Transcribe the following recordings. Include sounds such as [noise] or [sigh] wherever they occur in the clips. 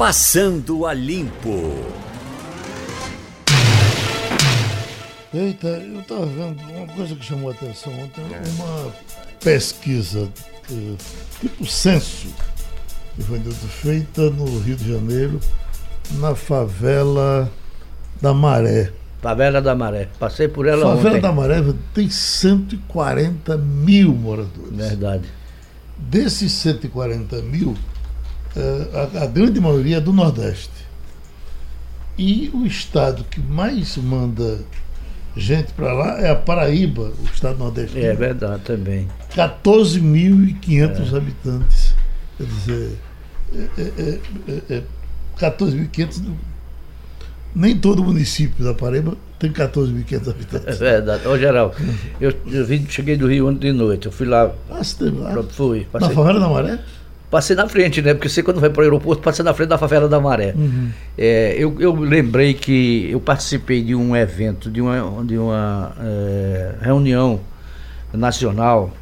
Passando a Limpo. Eita, eu estava vendo uma coisa que chamou a atenção ontem, uma pesquisa eh, tipo censo que foi feita no Rio de Janeiro, na favela da Maré. Favela da Maré. Passei por ela Favela ontem. da Maré tem 140 mil moradores. Verdade. Desses 140 mil, a, a grande maioria é do Nordeste. E o estado que mais manda gente para lá é a Paraíba, o estado nordestino. É verdade também. 14.500 habitantes. Quer dizer, é, é, é, é, 14.500. Nem todo município da Paraíba tem 14.500 É habitantes. verdade. Ô, Geral, eu, eu vim, cheguei do Rio ontem de noite. Eu fui lá, Ah, você teve lá? fui. Na Passei, favela da Maré? Passei na frente, né? Porque você quando vai para o aeroporto, passa na frente da favela da Maré. É, eu, eu lembrei que eu participei de um evento, de uma, de uma é, reunião nacional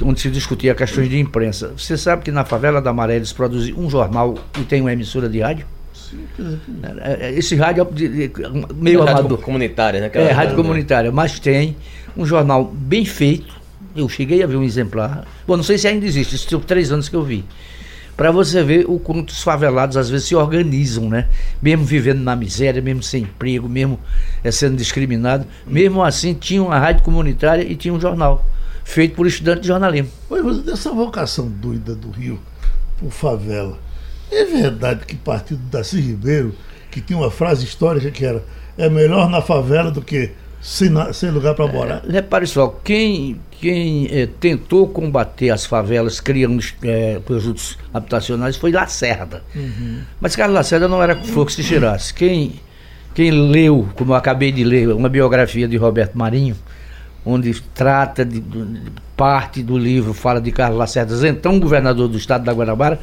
onde se discutia questões de imprensa. Você sabe que na favela da Maré eles produzem um jornal e tem uma emissora de rádio? É, é, Esse rádio é meio Rádio amador. comunitária, né? É, rádio comunitária, mas tem um jornal bem feito. Eu cheguei a ver um exemplar. Bom, não sei se ainda existe, isso tem três anos que eu vi. Para você ver o quanto os favelados às vezes se organizam, né? Mesmo vivendo na miséria, mesmo sem emprego, mesmo eh, sendo discriminado. Mesmo assim, tinha uma rádio comunitária e tinha um jornal, feito por estudantes de jornalismo. Oi, mas dessa vocação doida do Rio por favela, é verdade que partiu do Darcy Ribeiro, que tinha uma frase histórica que era é melhor na favela do que sem, sem lugar para morar? Repare só, quem, quem eh, tentou combater as favelas criando conjuntos habitacionais foi Lacerda. Mas Carlos Lacerda não era flor que se tirasse. Quem, quem leu, como eu acabei de ler, uma biografia de Roberto Marinho, onde trata de, de- parte do livro, fala de Carlos Lacerda, então governador do estado da Guanabara,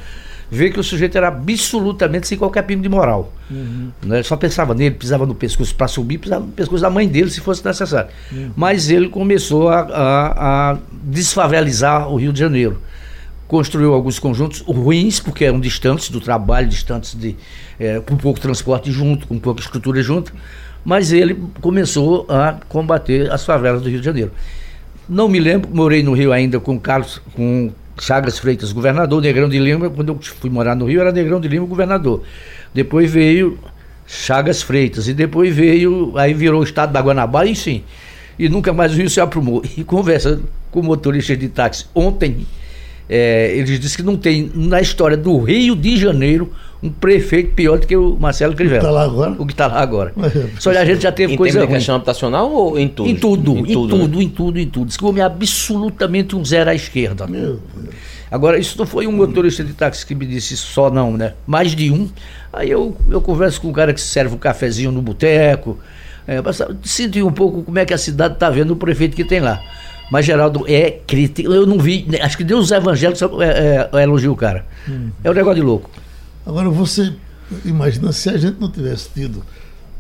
vê que o sujeito era absolutamente sem qualquer pingo de moral. Né? Ele só pensava nele, pisava no pescoço para subir, pisava no pescoço da mãe dele se fosse necessário. Mas ele começou a, a- a desfavelizar o Rio de Janeiro. Construiu alguns conjuntos ruins, porque eram distantes do trabalho, distantes de. eh, com pouco transporte junto, com pouca estrutura junto. Mas ele começou a combater as favelas do Rio de Janeiro. Não me lembro, morei no Rio ainda com Carlos, com Chagas Freitas, governador, Negrão de Lima, quando eu fui morar no Rio era Negrão de Lima, governador. Depois veio Chagas Freitas e depois veio, aí virou o estado da Guanabara e sim. E nunca mais o Rio se aprumou. E conversa com motoristas de táxi ontem, é, eles disseram que não tem na história do Rio de Janeiro um prefeito pior do que o Marcelo Crivella. Tá lá agora? O que está lá agora. É, Só a gente já teve Em coisa ruim. questão habitacional ou em tudo? Em tudo, em tudo, né? em tudo, em tudo. Diz que o homem é absolutamente um zero à esquerda. Meu Deus. Agora, isso não foi um motorista de táxi que me disse isso só não, né? Mais de um. Aí eu, eu converso com um cara que serve um cafezinho no boteco. É, sentir um pouco como é que a cidade está vendo o prefeito que tem lá. Mas, Geraldo, é crítico. Eu não vi, né, acho que Deus os evangélicos é, é, elogiam o cara. É um negócio de louco. Agora você imagina se a gente não tivesse tido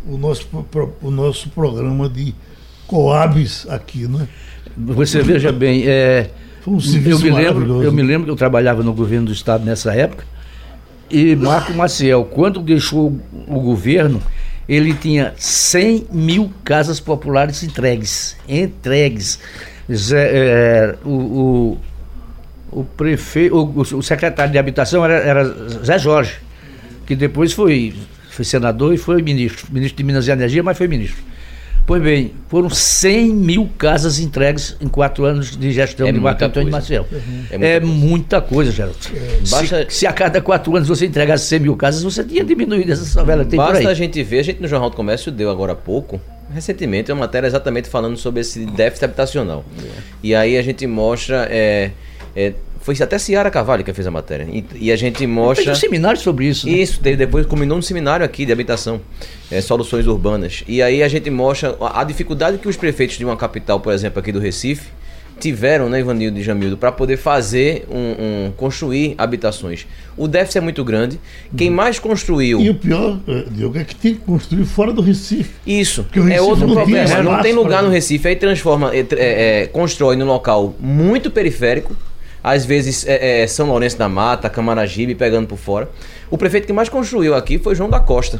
o nosso, o nosso programa de Coabs aqui, né? Você veja bem, é, Foi um eu, me lembro, eu me lembro que eu trabalhava no governo do estado nessa época e Marco Maciel, quando deixou o governo, ele tinha 100 mil casas populares entregues. Entregues. Zé, é, o, o, o prefeito, o, o secretário de habitação era, era Zé Jorge, que depois foi, foi senador e foi ministro. Ministro de Minas e Energia, mas foi ministro. Pois bem, foram 100 mil casas entregues em quatro anos de gestão É de Marco Antônio coisa. Marcel. É muita É coisa. muita coisa, Geraldo. Basta- Se, se a cada quatro anos você entregasse 100 mil casas, você tinha diminuído essa favela que tem por Basta a aí. gente ver, a gente no Jornal do Comércio deu agora há pouco, recentemente, uma matéria exatamente falando sobre esse déficit habitacional. E aí a gente mostra. é, é, foi até Ciara Carvalho que fez a matéria. E, e a gente Fez mostra. um seminário sobre isso. né? Isso, teve depois combinou no seminário aqui de habitação, é, soluções urbanas. E aí a gente mostra a, a dificuldade que os prefeitos de uma capital, por exemplo, aqui do Recife, tiveram, né, Ivanildo e Jamildo, para poder fazer um, um- construir habitações. O déficit é muito grande. Quem mais construiu E o pior, eh, Diogo, é que tem que construir fora do Recife. isso é Recife outro não problema. tem Não tem lugar pra- no Recife, aí transforma, é, é, é, constrói num local muito periférico, às vezes é, é, São Lourenço da Mata, Camaragibe pegando por fora. O prefeito que mais construiu aqui foi João da Costa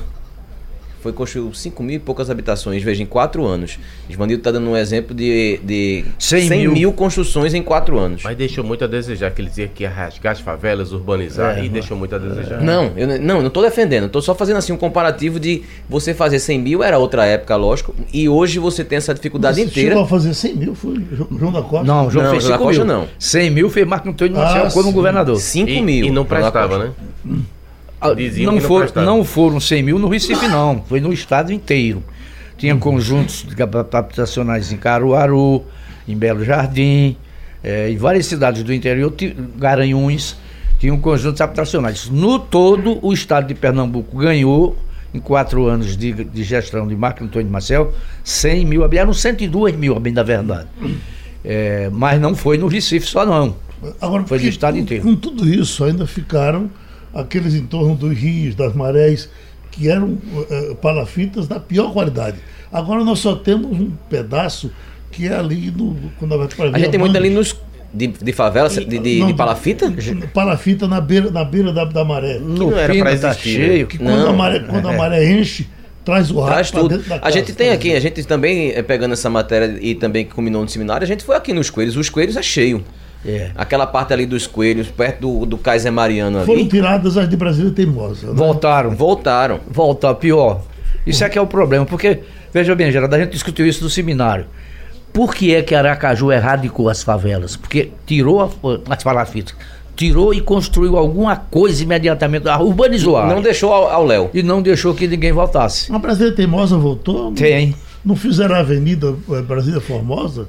foi construiu 5 mil e poucas habitações, veja, em 4 anos. Ismanildo está dando um exemplo de, de 100, 100 mil. mil. construções em 4 anos. Mas deixou muito a desejar, que ele dizia que ia rasgar as favelas, urbanizar, é, e deixou muito a desejar. Não, eu não estou defendendo, estou só fazendo assim um comparativo de você fazer 100 mil, era outra época, lógico, e hoje você tem essa dificuldade Mas inteira. Chegou a fazer 100 mil, foi João da Costa? Não, João não, fez 5 mil. não. 100 mil foi Marco Antônio Marcel ah, como governador. 5 mil. E não prestava, né? Hum. Ah, Diziam não, for, não foram 100 mil no Recife, não. Foi no estado inteiro. Tinha uhum. conjuntos habitacionais em Caruaru, em Belo Jardim, é, em várias cidades do interior, Garanhuns, tinham conjuntos habitacionais. No todo, o estado de Pernambuco ganhou, em quatro anos de, de gestão de Marco Antônio Marcel, 100 mil, eram 102 mil, bem da verdade. É, mas não foi no Recife só, não. Agora, foi no estado inteiro. Com tudo isso, ainda ficaram aqueles em torno dos rios, das marés, que eram uh, palafitas da pior qualidade. Agora nós só temos um pedaço que é ali no. Quando vai para A gente tem muito ali nos. De, de favela, de, de, não, de, palafita? Palafita na beira, na beira da, da maré. No não era para tá existir. Tá cheio. Que quando, a maré, quando a maré enche, traz o rato Traz tudo. a gente tem aqui, a gente também, eh, pegando essa matéria e também que culminou no seminário, a gente foi aqui nos Coelhos. Os Coelhos é cheio. É. Aquela parte ali dos coelhos, perto do, do Kaiser Mariano ali. Foram tiradas as de Brasília Teimosa. Né? Voltaram. Voltaram. Voltaram, pior. Isso é que é o problema, porque, veja bem, Geraldo, a gente discutiu isso no seminário. Por que é que Aracaju erradicou as favelas? Porque tirou a, as palafitas tirou e construiu alguma coisa imediatamente, urbanizou a área. Não deixou ao Léo. E não deixou que ninguém voltasse. A Brasília Teimosa voltou? Tem. Não fizeram a Avenida eh, Brasília Formosa?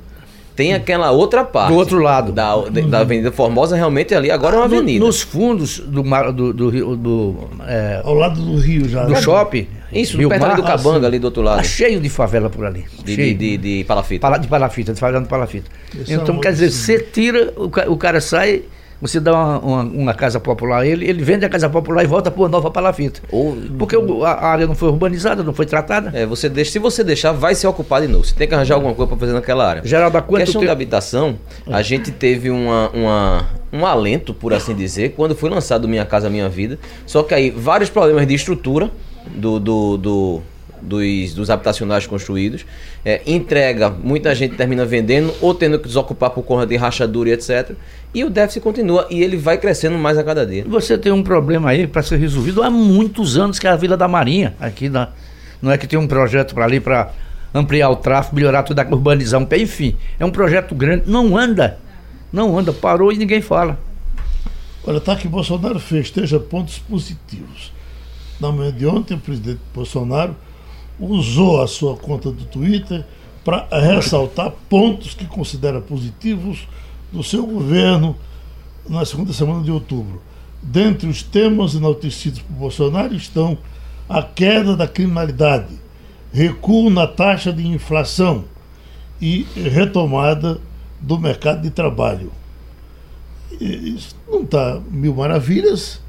Tem aquela outra parte. Do outro lado. Da, da Avenida Formosa, realmente ali agora é uma avenida. Nos fundos do. do, do, do é, Ao lado do rio já. Do shopping. Isso, Rio perto Mar, do Cabanga, assim, ali do outro lado. Tá cheio de favela por ali. De, cheio. De, de, de palafita. Pala, de palafita, de favela de palafita. então, quer dizer, você tira, o, o cara sai você dá uma, uma, uma, casa popular, ele, ele vende a casa popular e volta para uma nova palafita. Ou, Porque o, a área não foi urbanizada, não foi tratada. É, você deixa, se você deixar, vai ser ocupado de novo. Você tem que arranjar alguma coisa para fazer naquela área. Geral da quanto questão te... da habitação, a gente teve uma, uma, um alento, por assim dizer, quando foi lançado Minha Casa Minha Vida. Só que aí, vários problemas de estrutura do, do, do dos, dos habitacionais construídos. É, entrega, muita gente termina vendendo ou tendo que desocupar por conta de rachadura e etc. E o déficit continua e ele vai crescendo mais a cada dia. Você tem um problema aí para ser resolvido há muitos anos, que é a Vila da Marinha. Aqui na, não é que tem um projeto para ali para ampliar o tráfego, melhorar toda a urbanizar um pé, enfim. É um projeto grande, não anda. Não anda, parou e ninguém fala. Olha, tá que Bolsonaro festeja pontos positivos. Na manhã de ontem, o presidente Bolsonaro usou a sua conta do Twitter para ressaltar pontos que considera positivos do seu governo na segunda semana de outubro. Dentre os temas enaltecidos por Bolsonaro estão a queda da criminalidade, recuo na taxa de inflação e retomada do mercado de trabalho. Isso não está mil maravilhas,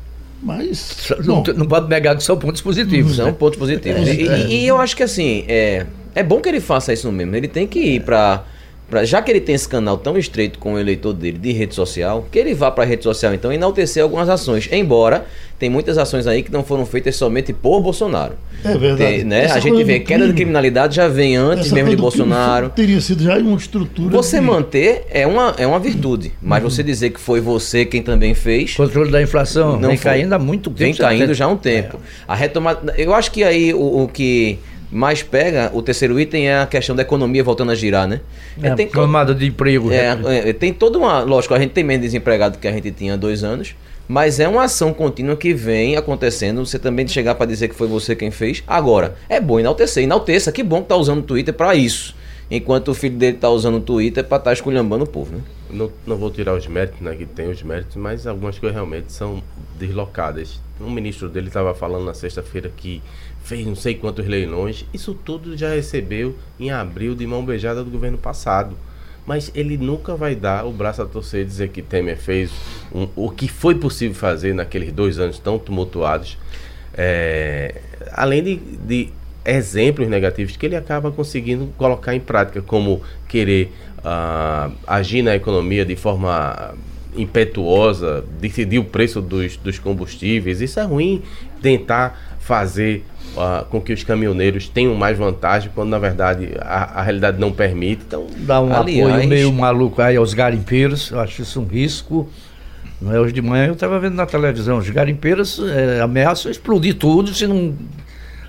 mas. Não, não pode negar que são pontos positivos. São pontos positivos. É, e, é. e, eu acho que assim, é, é bom que ele faça isso mesmo. Ele tem que ir para Pra, já que ele tem esse canal tão estreito com o eleitor dele de rede social, que ele vá para a rede social então enaltecer algumas ações. Embora tem muitas ações aí que não foram feitas somente por Bolsonaro. É verdade. Tem, né? A gente vê queda de criminalidade já vem antes mesmo de Bolsonaro. Teria sido já uma estrutura. Você de... manter é uma, é uma virtude, mas uhum. você dizer que foi você quem também fez. Controle da inflação não vem foi, caindo há muito tempo. Vem caindo já há um tempo. É. A retomada. Eu acho que aí o, o que mais pega, o terceiro item é a questão da economia voltando a girar, né? É, é tem tomada de emprego. É, né? é, tem toda uma. Lógico, a gente tem menos desempregado que a gente tinha há dois anos, mas é uma ação contínua que vem acontecendo. Você também chegar para dizer que foi você quem fez. Agora, é bom enaltecer. Enalteça, que bom que tá usando o Twitter para isso. Enquanto o filho dele tá usando o Twitter para estar tá esculhambando o povo, né? Não, não vou tirar os méritos, né? Que tem os méritos, mas algumas coisas realmente são deslocadas. Um ministro dele estava falando na sexta-feira que fez não sei quantos leilões. Isso tudo já recebeu em abril de mão beijada do governo passado. Mas ele nunca vai dar o braço a torcer e dizer que Temer fez um, o que foi possível fazer naqueles dois anos tão tumultuados. É, além de, de exemplos negativos que ele acaba conseguindo colocar em prática, como querer uh, agir na economia de forma impetuosa, decidir o preço dos, dos combustíveis. Isso é ruim tentar fazer uh, com que os caminhoneiros tenham mais vantagem, quando na verdade a, a realidade não permite. Então, dá um aliás, apoio meio maluco aí aos garimpeiros, eu acho isso um risco. Não é? Hoje de manhã eu estava vendo na televisão, os garimpeiros é, ameaçam explodir tudo se não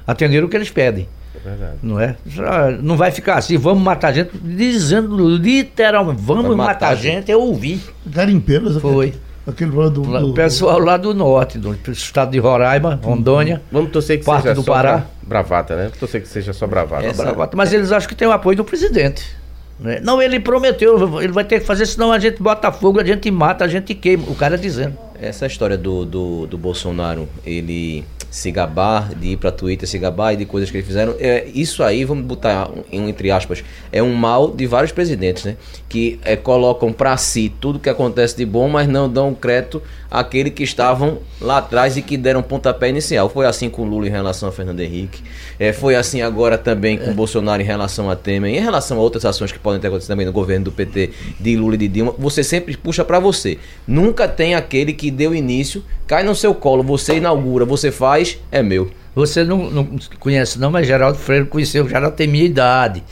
atender o que eles pedem. É verdade. Não é? Já não vai ficar assim, vamos matar gente, dizendo literalmente, vamos matar, matar gente, eu ouvi. Garimpeiros? Foi. Aquele lá do, do, pessoal lá do norte, do estado de Roraima, Rondônia. Vamos torcer que parte seja do Pará. bravata, né? Torcer que seja só bravata. É, bravata. Mas eles acham que tem o apoio do presidente. Né? Não, ele prometeu, ele vai ter que fazer, senão a gente bota fogo, a gente mata, a gente queima. O cara dizendo. Essa história do, do, do Bolsonaro, ele se gabar, de ir para Twitter se gabar e de coisas que eles fizeram. É, isso aí, vamos botar em, entre aspas, é um mal de vários presidentes, né? Que é, colocam para si tudo que acontece de bom, mas não dão crédito àquele que estavam lá atrás e que deram pontapé inicial. Foi assim com Lula em relação a Fernando Henrique, é, foi assim agora também com é. Bolsonaro em relação a Temer, em relação a outras ações que podem ter acontecido também no governo do PT, de Lula e de Dilma. Você sempre puxa para você. Nunca tem aquele que deu início, cai no seu colo, você inaugura, você faz é meu. Você não, não conhece não, mas Geraldo Freire conheceu, Geraldo tem minha idade.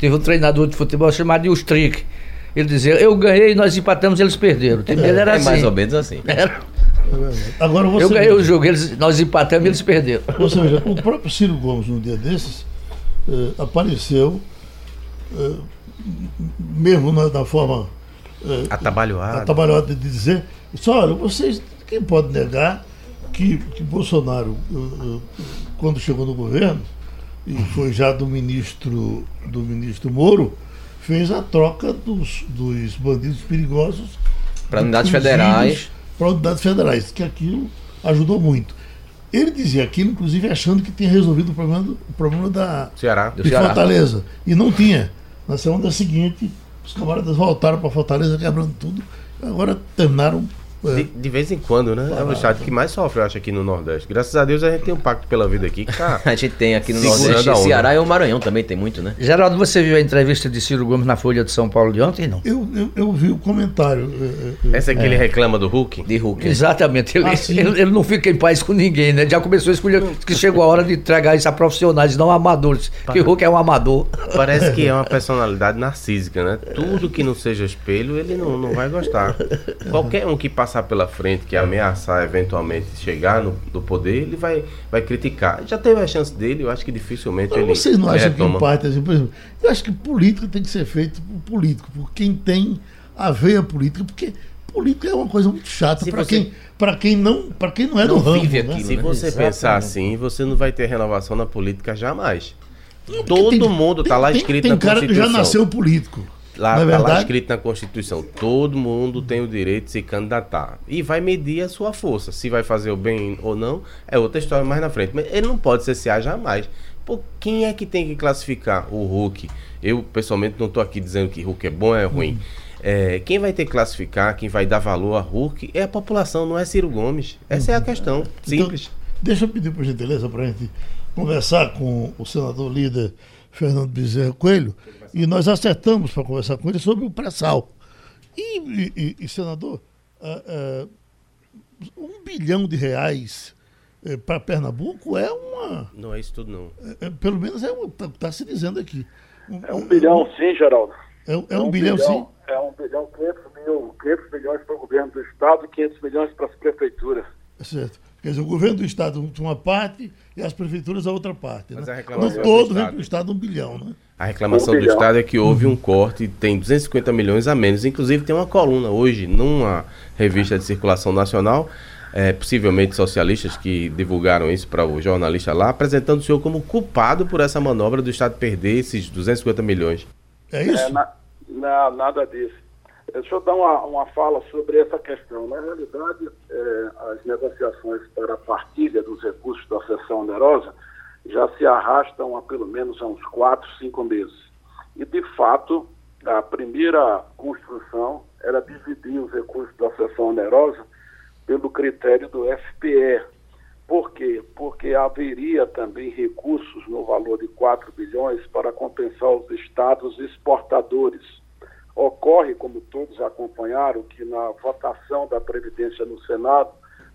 Teve um treinador de futebol chamado Ilstrick. Ele dizia, eu ganhei, nós empatamos, eles perderam. O ele era é assim. mais ou menos assim. [laughs] Era. Agora você eu ganhei o jogo, eles, nós empatamos e eles perderam. [laughs] Você veja, o próprio Ciro Gomes, num dia desses, eh, apareceu, eh, mesmo na, na forma eh, atabalhoada. atabalhoada de dizer, só olha, vocês, quem pode negar que, que Bolsonaro, uh, uh, quando chegou no governo, e foi já do ministro, do ministro Moro, fez a troca dos, dos bandidos perigosos para unidades federais. Para unidades federais, que aquilo ajudou muito. Ele dizia aquilo, inclusive, achando que tinha resolvido o problema, do, o problema da Ceará. de Ceará. Fortaleza. E não tinha. Na semana seguinte, os camaradas voltaram para Fortaleza quebrando tudo. Agora terminaram de, de, vez em quando, né? É o estado que mais sofre, eu acho, aqui no Nordeste. Graças a Deus a gente tem um pacto pela vida aqui. Tá [laughs] a gente tem aqui no Nordeste. O Ceará e o Maranhão também tem muito, né? Geraldo, você viu a entrevista de Ciro Gomes na Folha de São Paulo de ontem, não? Eu, eu, eu vi o comentário. É, é, Essa é que ele é. reclama do Hulk? De Hulk. Exatamente. Ele, ah, [laughs] ele, ele, não fica em paz com ninguém, né? Já começou a escolher que chegou a hora de entregar isso a profissionais, não a amadores. Porque Hulk é um amador. Parece que é uma [laughs] personalidade narcísica, né? Tudo que não seja espelho, ele não, não vai gostar. Qualquer um que passar pela frente que ameaçar eventualmente chegar no, no poder, ele vai, vai criticar. Já teve a chance dele, eu acho que dificilmente Mas ele. Vocês não acham retoma. que, em parte, assim, por exemplo, eu acho que política tem que ser feita por político, por quem tem a veia política, porque política é uma coisa muito chata para você... quem para quem não para quem não é não do ramo. Aquilo, né? Se você Exatamente. pensar assim, você não vai ter renovação na política jamais. Todo tem, mundo está lá escrito tem, tem na cara que já nasceu político. Lá, é tá lá escrito na Constituição, todo mundo tem o direito de se candidatar. E vai medir a sua força. Se vai fazer o bem ou não, é outra história mais na frente. Mas ele não pode cessear jamais. Pô, quem é que tem que classificar o Hulk? Eu, pessoalmente, não estou aqui dizendo que Hulk é bom ou é ruim. Hum. É, quem vai ter que classificar, quem vai dar valor a Hulk é a população, não é Ciro Gomes. Essa hum. é a questão. Então, Simples. Então, deixa eu pedir por gentileza para a gente conversar com o senador líder Fernando Bezerra Coelho e nós acertamos para conversar com ele sobre o pré-sal. E, e, e, senador, uh, uh, um bilhão de reais uh, para Pernambuco é uma. Não é isso tudo, não. É, é pelo menos é está tá se dizendo aqui. Um, é um bilhão, sim, Geraldo. É, é, é um, um, bilhão, bilhão, sim? É um bilhão, 500, mil, 500 milhões para o governo do Estado e 500 milhões para as prefeituras. Certo. Quer dizer, o governo do Estado uma parte e as prefeituras a outra parte. Mas né? a no todo vem para o Estado um bilhão, né? A reclamação do Estado é que houve um corte, tem 250 milhões a menos. Inclusive, tem uma coluna hoje numa revista de circulação nacional, é, possivelmente socialistas que divulgaram isso para o jornalista lá, apresentando o senhor como culpado por essa manobra do Estado perder esses 250 milhões. É isso? É, na, na, nada disso. Deixa eu dar uma, uma fala sobre essa questão. Na realidade, é, as negociações para a partilha dos recursos da sessão onerosa já se arrastam há pelo menos há uns quatro, cinco meses. E, de fato, a primeira construção era dividir os recursos da sessão onerosa pelo critério do FPE. Por quê? Porque haveria também recursos no valor de 4 bilhões para compensar os estados exportadores, Ocorre, como todos acompanharam, que na votação da Previdência no Senado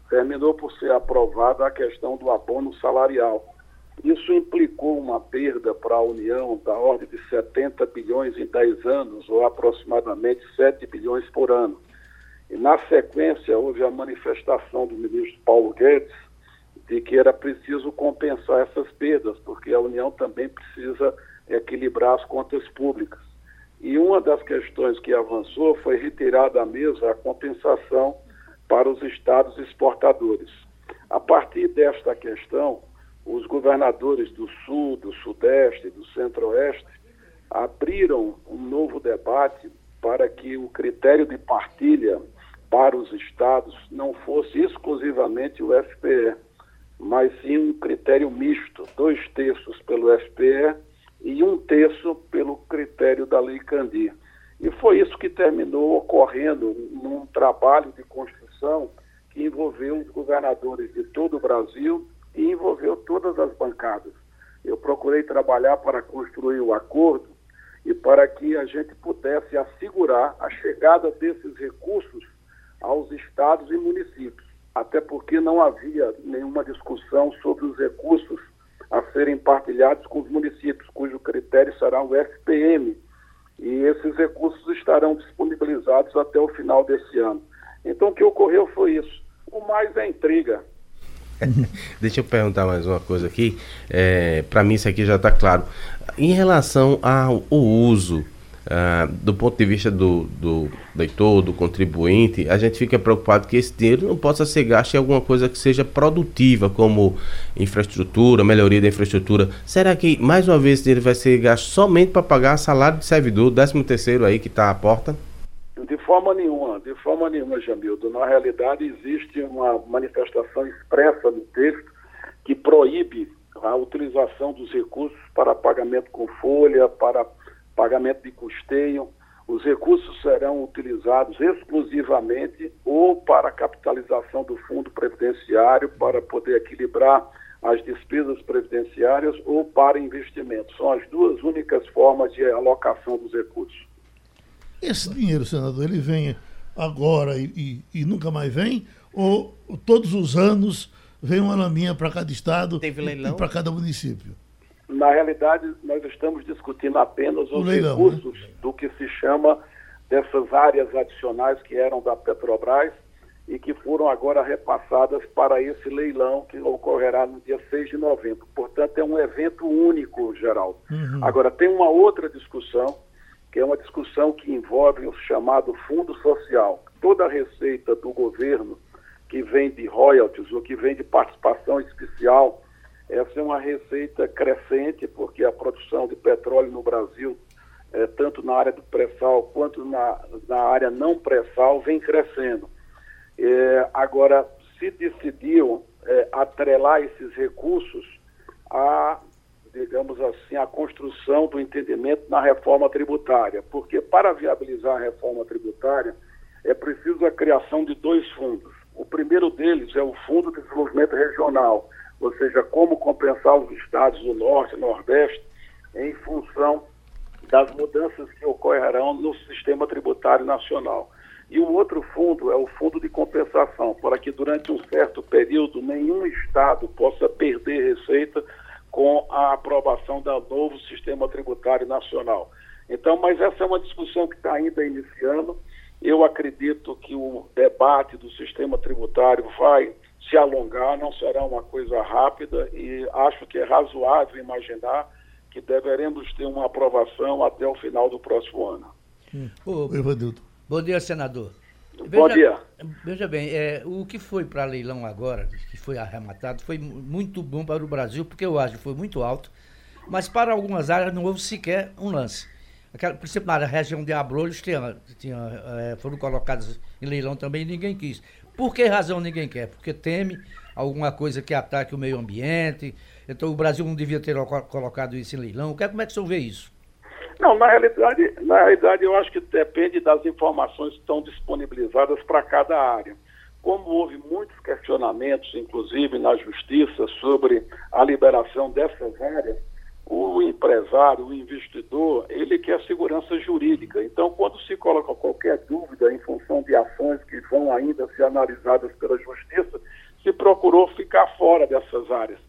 terminou por ser aprovada a questão do abono salarial. Isso implicou uma perda para a União da ordem de 70 bilhões em 10 anos, ou aproximadamente 7 bilhões por ano. E, na sequência, houve a manifestação do ministro Paulo Guedes de que era preciso compensar essas perdas, porque a União também precisa equilibrar as contas públicas. E uma das questões que avançou foi retirar da mesa a compensação para os estados exportadores. A partir desta questão, os governadores do Sul, do Sudeste e do Centro-Oeste abriram um novo debate para que o critério de partilha para os estados não fosse exclusivamente o FPE, mas sim um critério misto, dois terços pelo FPE e um terço pelo critério da Lei Candir. E foi isso que terminou ocorrendo num trabalho de construção que envolveu os governadores de todo o Brasil e envolveu todas as bancadas. Eu procurei trabalhar para construir o acordo e para que a gente pudesse assegurar a chegada desses recursos aos estados e municípios, até porque não havia nenhuma discussão sobre os recursos a serem partilhados com os municípios, cujo critério será o FPM, e esses recursos estarão disponibilizados até o final desse ano. Então, o que ocorreu foi isso. O mais é intriga. [laughs] Deixa eu perguntar mais uma coisa aqui. É, Para mim, isso aqui já está claro. Em relação ao uso, uh, do ponto de vista do, do leitor, do contribuinte, a gente fica preocupado que esse dinheiro não possa ser gasto em alguma coisa que seja produtiva, como infraestrutura, melhoria da infraestrutura. Será que, mais uma vez, esse dinheiro vai ser gasto somente para pagar salário de servidor, 13 terceiro aí que está à porta? De forma nenhuma, de forma nenhuma, Jamildo. Na realidade, existe uma manifestação expressa no texto que proíbe a utilização dos recursos para pagamento com folha, para pagamento de custeio. Os recursos serão utilizados exclusivamente ou para a capitalização do fundo previdenciário, para poder equilibrar as despesas previdenciárias ou para investimentos. São as duas únicas formas de alocação dos recursos. Esse dinheiro, senador, ele vem agora e, e, e nunca mais vem? Ou todos os anos vem uma laminha para cada estado e para cada município? Na realidade, nós estamos discutindo apenas os leilão, né? recursos né? do que se chama dessas áreas adicionais que eram da Petrobras e que foram agora repassadas para esse leilão que ocorrerá no dia 6 de novembro. Portanto, é um evento único, Geraldo. Uhum. Agora, tem uma outra discussão que é uma discussão que envolve o chamado fundo social. Toda a receita do governo que vem de royalties ou que vem de participação especial, essa é uma receita crescente, porque a produção de petróleo no Brasil, é, tanto na área do pré-sal quanto na, na área não pré-sal, vem crescendo. É, agora, se decidiu é, atrelar esses recursos a digamos assim, a construção do entendimento na reforma tributária, porque para viabilizar a reforma tributária é preciso a criação de dois fundos. O primeiro deles é o Fundo de Desenvolvimento Regional, ou seja, como compensar os estados do Norte e Nordeste em função das mudanças que ocorrerão no sistema tributário nacional. E o outro fundo é o Fundo de Compensação, para que durante um certo período nenhum estado possa perder receita com a aprovação do novo sistema tributário nacional. Então, mas essa é uma discussão que está ainda iniciando. Eu acredito que o debate do sistema tributário vai se alongar, não será uma coisa rápida e acho que é razoável imaginar que deveremos ter uma aprovação até o final do próximo ano. Hum. Ô, bom dia, senador. Bom veja, dia. Veja bem, é, o que foi para leilão agora, que foi arrematado, foi muito bom para o Brasil, porque eu acho que foi muito alto, mas para algumas áreas não houve sequer um lance. Aquela, por exemplo, na região de Abrolhos tinha, tinha, é, foram colocados em leilão também e ninguém quis. Por que razão ninguém quer? Porque teme alguma coisa que ataque o meio ambiente. Então o Brasil não devia ter colocado isso em leilão. Como é que o senhor vê isso? Não, na realidade, na realidade eu acho que depende das informações que estão disponibilizadas para cada área. Como houve muitos questionamentos, inclusive na justiça, sobre a liberação dessas áreas, o empresário, o investidor, ele quer segurança jurídica. Então, quando se coloca qualquer dúvida em função de ações que vão ainda ser analisadas pela justiça, se procurou ficar fora dessas áreas.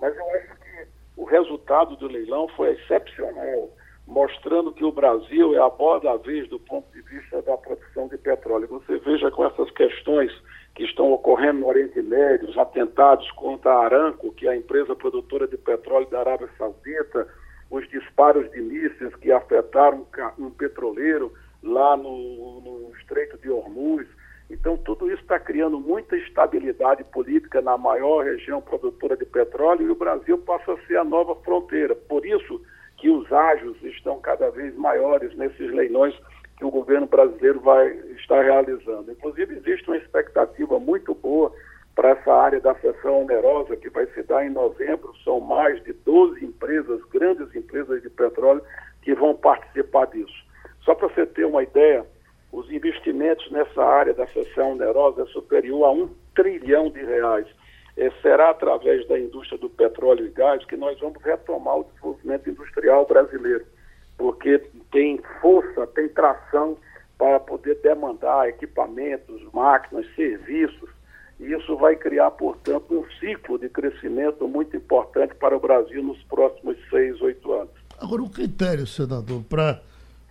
Mas eu acho que o resultado do leilão foi excepcional, mostrando que o Brasil é a bola da vez do ponto de vista da produção de petróleo. Você veja com essas questões que estão ocorrendo no Oriente Médio, os atentados contra a Aramco, que é a empresa produtora de petróleo da Arábia Saudita, os disparos de mísseis que afetaram um petroleiro lá no, no Estreito de Hormuz. Então, tudo isso está criando muita instabilidade política na maior região produtora de petróleo e o Brasil passa a ser a nova fronteira. Por isso que os ágios estão cada vez maiores nesses leilões que o governo brasileiro vai estar realizando. Inclusive, existe uma expectativa muito boa para essa área da sessão onerosa que vai se dar em novembro. São mais de 12 empresas, grandes empresas de petróleo, que vão participar disso. Só para você ter uma ideia, os investimentos nessa área da sessão onerosa é superior a um trilhão de reais. É, será através da indústria do petróleo e gás que nós vamos retomar o desenvolvimento industrial brasileiro porque tem força, tem tração para poder demandar equipamentos, máquinas, serviços. E isso vai criar, portanto, um ciclo de crescimento muito importante para o Brasil nos próximos seis, oito anos. Agora, o critério, senador, para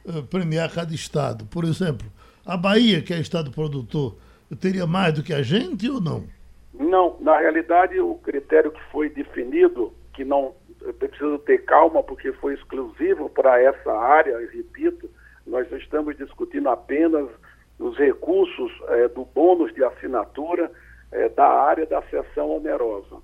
uh, premiar cada estado, por exemplo, a Bahia, que é estado produtor, teria mais do que a gente ou não? Não, na realidade, o critério que foi definido, que não preciso ter calma porque foi exclusivo para essa área, repito, nós estamos discutindo apenas os recursos é, do bônus de assinatura é, da área da sessão onerosa.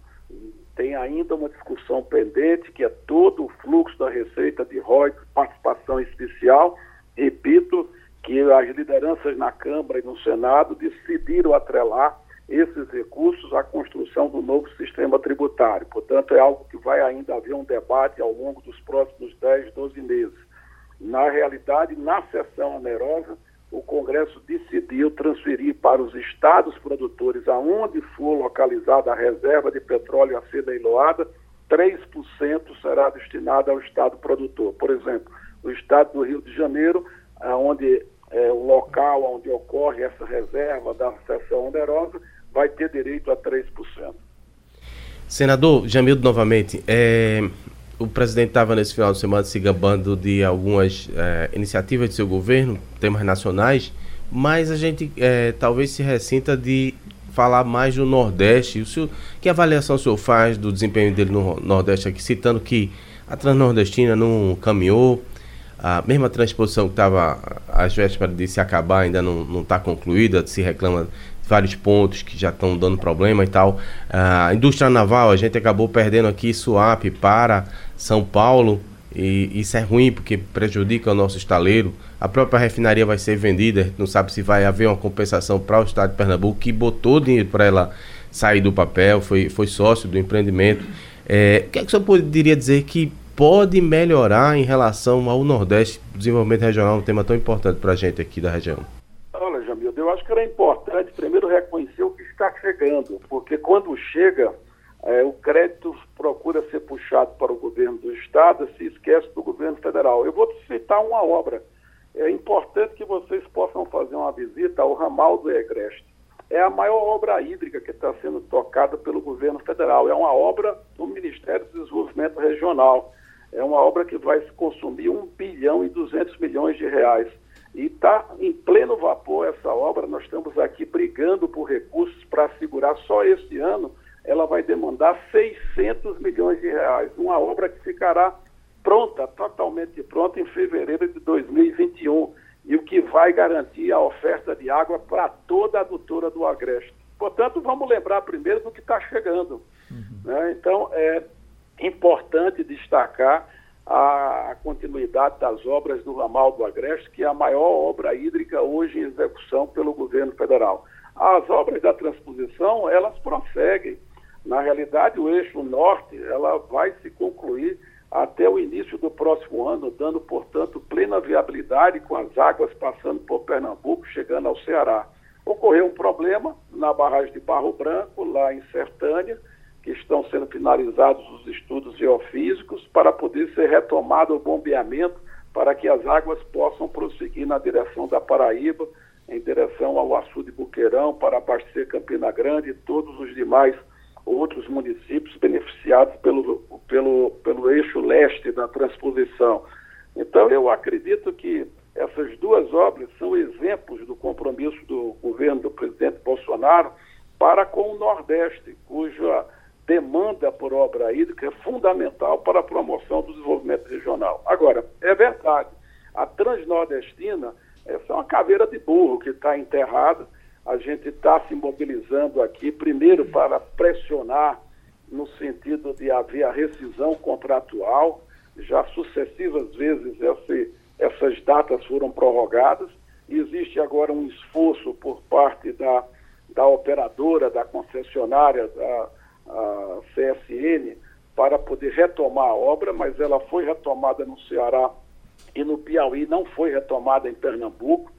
Tem ainda uma discussão pendente, que é todo o fluxo da receita de royalties, participação especial. Repito que as lideranças na Câmara e no Senado decidiram atrelar esses recursos à construção do novo sistema tributário. Portanto, é algo que vai ainda haver um debate ao longo dos próximos 10, 12 meses. Na realidade, na sessão onerosa, o Congresso decidiu transferir para os estados produtores, aonde for localizada a reserva de petróleo a ser leiloada, 3% será destinado ao estado produtor. Por exemplo, o estado do Rio de Janeiro, onde é o local onde ocorre essa reserva da sessão onerosa, vai ter direito a 3%. Senador Jamildo, novamente, é, o presidente estava nesse final de semana se gabando de algumas é, iniciativas de seu governo, temas nacionais, mas a gente é, talvez se ressinta de falar mais do Nordeste. O senhor, que avaliação o senhor faz do desempenho dele no Nordeste aqui, citando que a Transnordestina não caminhou, a mesma transposição que estava às vésperas de se acabar ainda não está concluída, se reclama vários pontos que já estão dando problema e tal. A indústria naval, a gente acabou perdendo aqui swap para São Paulo e isso é ruim porque prejudica o nosso estaleiro. A própria refinaria vai ser vendida, não sabe se vai haver uma compensação para o estado de Pernambuco que botou dinheiro para ela sair do papel, foi, foi sócio do empreendimento. É, o que, é que o senhor poderia dizer que pode melhorar em relação ao Nordeste, desenvolvimento regional, um tema tão importante para a gente aqui da região? Olha, Jamildo, eu acho que era importante primeiro reconhecer o que está chegando, porque quando chega, é, o crédito procura ser puxado para o governo do Estado, se esquece do governo federal. Eu vou citar uma obra. É importante que vocês possam fazer uma visita ao ramal do Egreste. É a maior obra hídrica que está sendo tocada pelo governo federal. É uma obra do Ministério do Desenvolvimento Regional. É uma obra que vai consumir 1 bilhão e 200 milhões de reais. E está em pleno vapor essa obra, nós estamos aqui brigando por recursos para assegurar só este ano, ela vai demandar 600 milhões de reais. Uma obra que ficará pronta, totalmente pronta, em fevereiro de 2021, e o que vai garantir a oferta de água para toda a adutora do Agreste. Portanto, vamos lembrar primeiro do que está chegando. Uhum. Né? Então, é importante destacar a continuidade das obras do ramal do Agreste, que é a maior obra hídrica hoje em execução pelo governo federal. As obras da transposição, elas prosseguem. Na realidade, o eixo norte, ela vai se concluir até o início do próximo ano, dando, portanto, plena viabilidade com as águas passando por Pernambuco, chegando ao Ceará. Ocorreu um problema na barragem de Barro Branco, lá em Sertânia, que estão sendo finalizados os estudos geofísicos para poder ser retomado o bombeamento para que as águas possam prosseguir na direção da Paraíba, em direção ao Açu de Buqueirão, para abastecer Campina Grande e todos os demais outros municípios beneficiados pelo, pelo, pelo eixo leste da transposição. Então, eu acredito que essas duas obras são exemplos do compromisso do governo do presidente Bolsonaro para com o Nordeste, cuja demanda por obra hídrica é fundamental para a promoção do desenvolvimento regional. Agora, é verdade, a Transnordestina é uma caveira de burro que está enterrada. A gente está se mobilizando aqui, primeiro para pressionar no sentido de haver a rescisão contratual. Já sucessivas vezes esse, essas datas foram prorrogadas. Existe agora um esforço por parte da, da operadora, da concessionária, da CSN, para poder retomar a obra, mas ela foi retomada no Ceará e no Piauí não foi retomada em Pernambuco.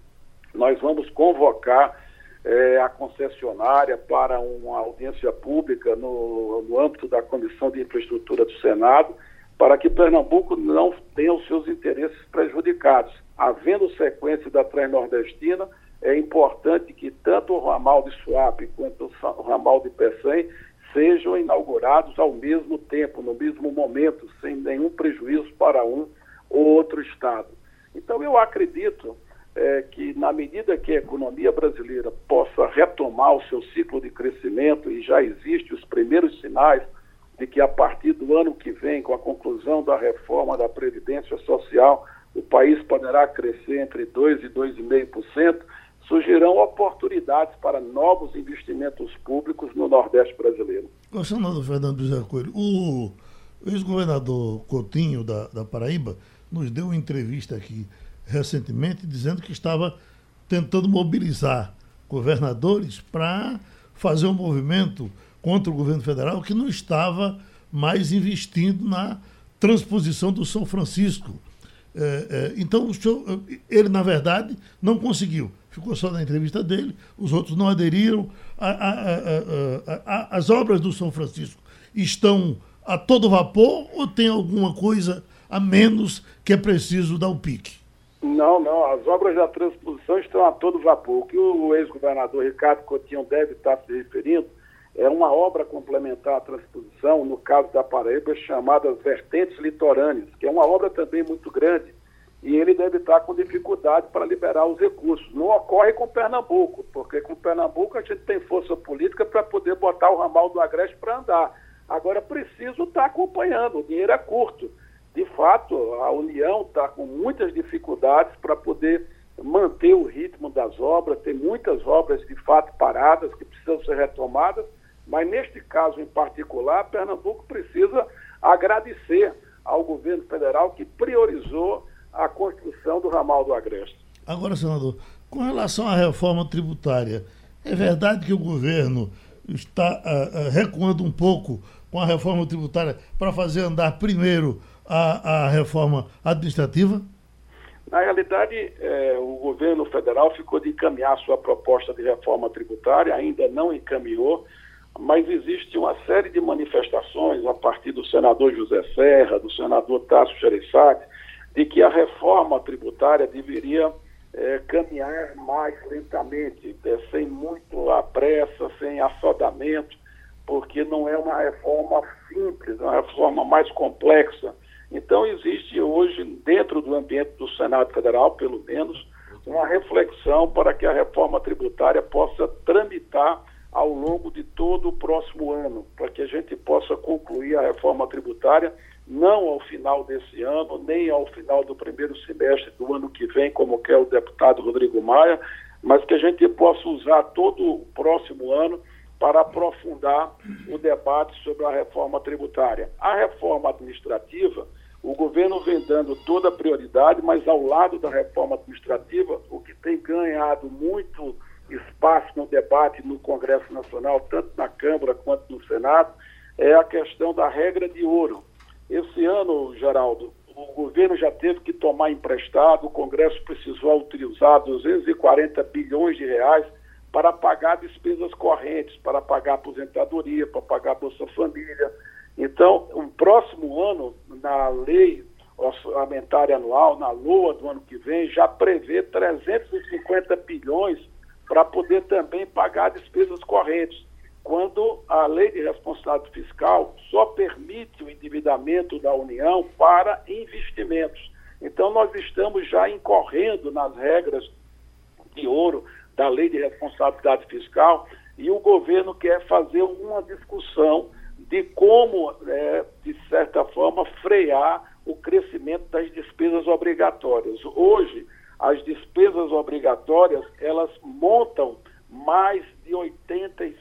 Nós vamos convocar é, a concessionária para uma audiência pública no, no âmbito da Comissão de Infraestrutura do Senado, para que Pernambuco não tenha os seus interesses prejudicados. Havendo sequência da Transnordestina, é importante que tanto o ramal de Suape quanto o ramal de Pecém sejam inaugurados ao mesmo tempo, no mesmo momento, sem nenhum prejuízo para um ou outro Estado. Então, eu acredito é, que, na medida que a economia brasileira possa retomar o seu ciclo de crescimento, e já existem os primeiros sinais de que, a partir do ano que vem, com a conclusão da reforma da Previdência Social, o país poderá crescer entre 2% e 2,5%, surgirão oportunidades para novos investimentos públicos no Nordeste brasileiro. Do Fernando Bezerra Coelho, o ex-governador Coutinho da, da Paraíba nos deu uma entrevista aqui recentemente dizendo que estava tentando mobilizar governadores para fazer um movimento contra o governo federal que não estava mais investindo na transposição do São Francisco. É, é, então, senhor, ele, na verdade, não conseguiu. Ficou só na entrevista dele, os outros não aderiram. A, a, a, as obras do São Francisco estão a todo vapor ou tem alguma coisa a menos que é preciso dar o pique. Não, não. As obras da transposição estão a todo vapor. O que o ex-governador Ricardo Coutinho deve estar se referindo é uma obra complementar à transposição, no caso da Paraíba, chamada Vertentes Litorâneas, que é uma obra também muito grande, e ele deve estar com dificuldade para liberar os recursos. Não ocorre com Pernambuco, porque com Pernambuco a gente tem força política para poder botar o ramal do Agreste para andar. Agora, preciso estar acompanhando, o dinheiro é curto de fato, a União está com muitas dificuldades para poder manter o ritmo das obras, tem muitas obras de fato paradas que precisam ser retomadas, mas neste caso em particular, Pernambuco precisa agradecer ao governo federal que priorizou a construção do ramal do Agreste. Agora, senador, com relação à reforma tributária, é verdade que o governo está uh, uh, recuando um pouco com a reforma tributária para fazer andar primeiro a, a reforma administrativa? Na realidade, é, o governo federal ficou de encaminhar sua proposta de reforma tributária, ainda não encaminhou, mas existe uma série de manifestações a partir do senador José Serra, do senador Tasso Gereissati, de que a reforma tributária deveria é, caminhar mais lentamente, é, sem muito a pressa, sem assodamento, porque não é uma reforma simples, é uma reforma mais complexa. Então, existe hoje, dentro do ambiente do Senado Federal, pelo menos, uma reflexão para que a reforma tributária possa tramitar ao longo de todo o próximo ano, para que a gente possa concluir a reforma tributária não ao final desse ano, nem ao final do primeiro semestre do ano que vem, como quer o deputado Rodrigo Maia, mas que a gente possa usar todo o próximo ano para aprofundar o debate sobre a reforma tributária. A reforma administrativa o governo vem dando toda a prioridade, mas ao lado da reforma administrativa, o que tem ganhado muito espaço no debate no Congresso Nacional, tanto na Câmara quanto no Senado, é a questão da regra de ouro. Esse ano, Geraldo, o governo já teve que tomar emprestado, o Congresso precisou utilizar 240 bilhões de reais para pagar despesas correntes, para pagar aposentadoria, para pagar Bolsa Família. Então, o próximo ano, na lei orçamentária anual, na LOA do ano que vem, já prevê 350 bilhões para poder também pagar despesas correntes, quando a lei de responsabilidade fiscal só permite o endividamento da União para investimentos. Então, nós estamos já incorrendo nas regras de ouro da lei de responsabilidade fiscal e o governo quer fazer uma discussão de como, é, de certa forma, frear o crescimento das despesas obrigatórias. Hoje, as despesas obrigatórias, elas montam mais de 85%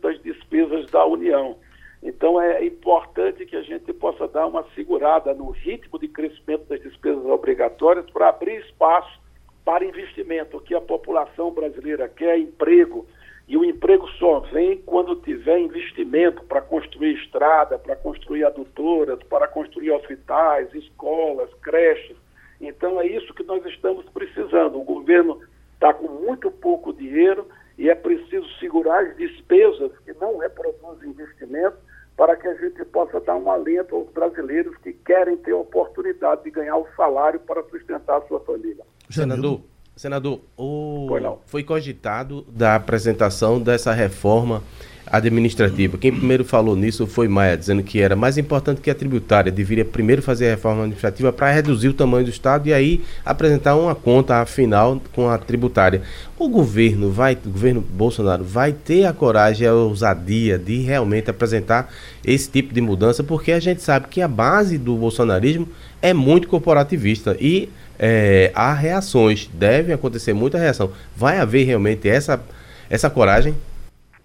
das despesas da União. Então é importante que a gente possa dar uma segurada no ritmo de crescimento das despesas obrigatórias para abrir espaço para investimento, que a população brasileira quer emprego, e o emprego só vem quando tiver investimento para construir estrada, para construir adutoras, para construir hospitais, escolas, creches. Então é isso que nós estamos precisando. O governo está com muito pouco dinheiro e é preciso segurar as despesas que não reproduzem investimento para que a gente possa dar um alento aos brasileiros que querem ter a oportunidade de ganhar o salário para sustentar a sua família. Senador, Senador, o... foi cogitado da apresentação dessa reforma administrativa. Quem primeiro falou nisso foi Maia, dizendo que era mais importante que a tributária, deveria primeiro fazer a reforma administrativa para reduzir o tamanho do Estado e aí apresentar uma conta final com a tributária. O governo vai, o governo Bolsonaro vai ter a coragem, a ousadia de realmente apresentar esse tipo de mudança, porque a gente sabe que a base do bolsonarismo é muito corporativista e é, há reações, deve acontecer muita reação. Vai haver realmente essa, essa coragem?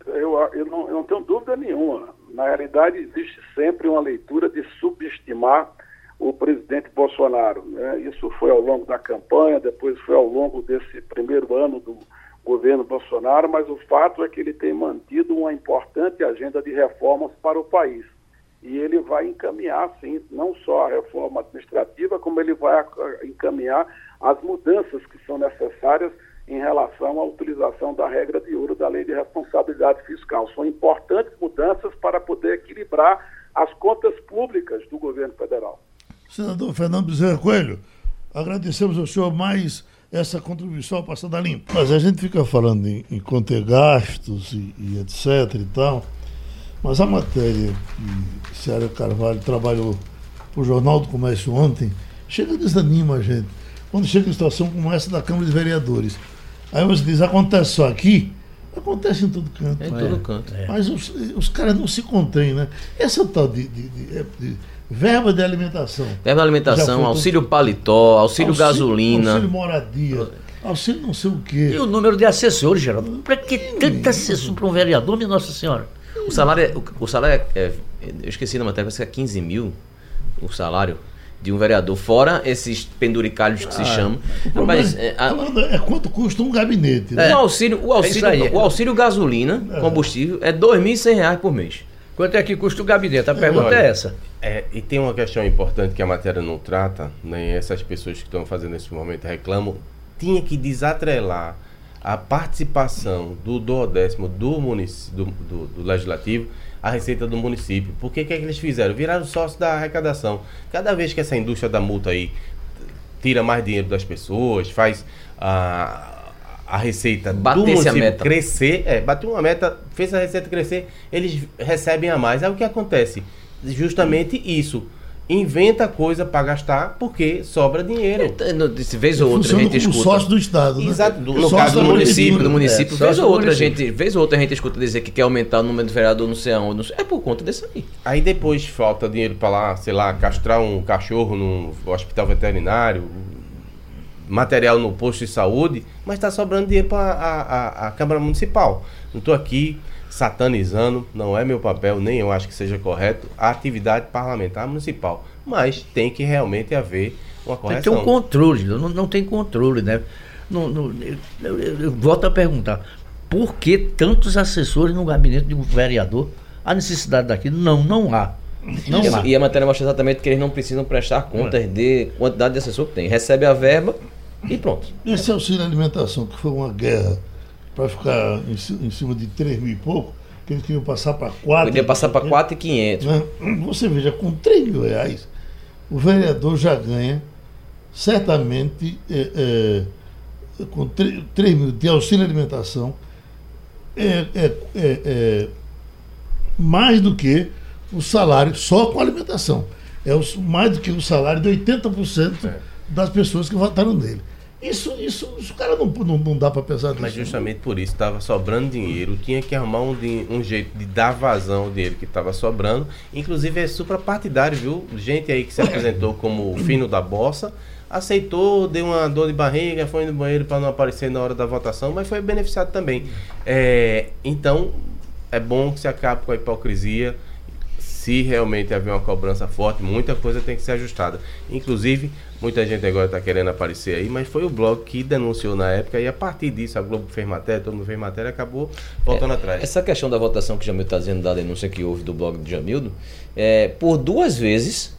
Eu, eu, não, eu dúvida nenhuma. Na realidade, existe sempre uma leitura de subestimar o presidente Bolsonaro. Né? Isso foi ao longo da campanha, depois foi ao longo desse primeiro ano do governo Bolsonaro, mas o fato é que ele tem mantido uma importante agenda de reformas para o país e ele vai encaminhar, sim, não só a reforma administrativa, como ele vai encaminhar as mudanças que são necessárias em relação à utilização da regra de ouro da lei de responsabilidade fiscal. São importantes mudanças para poder equilibrar as contas públicas do governo federal. Senador Fernando Bezerra Coelho, agradecemos ao senhor mais essa contribuição passada limpa. Mas a gente fica falando em, em conter gastos e, e etc e tal. Mas a matéria que Ciara Carvalho trabalhou para o Jornal do Comércio ontem, chega e desanima a gente. Quando chega em situação como essa da Câmara de Vereadores. Aí você diz, acontece só aqui? Acontece em todo canto. É em todo canto. É. Mas os, os caras não se contêm, né? Essa tal de, de, de, de verba de alimentação. Verba de alimentação, auxílio paletó, auxílio, auxílio gasolina. Auxílio moradia. Auxílio não sei o quê. E o número de assessores, Geraldo? Para que tanto assessor para um vereador, minha Nossa Senhora? O salário, é, o, o salário é, é, Eu esqueci na matéria, parece que é 15 mil o salário de um vereador, fora esses penduricalhos que ah, se chamam. Mas, é, a, é, quanto custa um gabinete. Né? O auxílio, o auxílio, é o auxílio gasolina, combustível, é R$ 2.100 por mês. Quanto é que custa o gabinete? A pergunta Olha, é essa. É, e tem uma questão importante que a matéria não trata, nem né? essas pessoas que estão fazendo nesse momento reclamam, tinha que desatrelar a participação do duodécimo do, do, do, do legislativo a receita do município. Por que, que é que eles fizeram? Viraram sócio da arrecadação. Cada vez que essa indústria da multa aí tira mais dinheiro das pessoas, faz a, a receita Batesse do município meta. crescer, é, bateu uma meta, fez a receita crescer, eles recebem a mais. Aí o que acontece? Justamente isso inventa coisa para gastar porque sobra dinheiro. É, vez ou outra a gente escuta. sócio do Estado. Né? Exato. No, no caso do município, do município, é, vez ou outra a gente, vez ou outra a gente escuta dizer que quer aumentar o número de vereador não sei aonde, não sei, é por conta disso aí. Aí depois falta dinheiro para lá, sei lá, castrar um cachorro no hospital veterinário, material no posto de saúde, mas está sobrando dinheiro para a, a, a Câmara Municipal. Não estou aqui satanizando, não é meu papel, nem eu acho que seja correto, a atividade parlamentar municipal. Mas tem que realmente haver uma correção. Tem que ter um controle, não, não tem controle, né? Não, não, eu, eu, eu, volto a perguntar, por que tantos assessores no gabinete de um vereador? Há necessidade daquilo? Não, não há. Não e, há. e a matéria mostra exatamente que eles não precisam prestar contas é. de quantidade de assessor que tem. Recebe a verba e pronto. Esse auxílio alimentação, que foi uma guerra para ficar em, ci- em cima de 3 mil e pouco, que eles queriam passar para 4. Podia passar para 4,500. Né? Você veja, com 3 mil reais, o vereador já ganha, certamente, é, é, com 3, mil de auxílio alimentação, é, é, é, é mais do que o salário só com alimentação. É os- mais do que o salário de 80% É. das pessoas que votaram nele. Isso, isso, isso o cara não, não, não dá para pensar nisso. Mas justamente por isso estava sobrando dinheiro, tinha que arrumar um, um jeito de dar vazão ao dinheiro que estava sobrando. Inclusive é suprapartidário, viu? Gente aí que se apresentou como o fino da bossa, aceitou, deu uma dor de barriga, foi no banheiro para não aparecer na hora da votação, mas foi beneficiado também. É, então é bom que se acabe com a hipocrisia. Se realmente haver uma cobrança forte, muita coisa tem que ser ajustada. Inclusive, muita gente agora está querendo aparecer aí, mas foi o blog que denunciou na época e a partir disso a Globo fez matéria, todo mundo fez matéria, acabou voltando atrás. Essa questão da votação que o Jamildo está dizendo, da denúncia que houve do blog do Jamildo, é, por duas vezes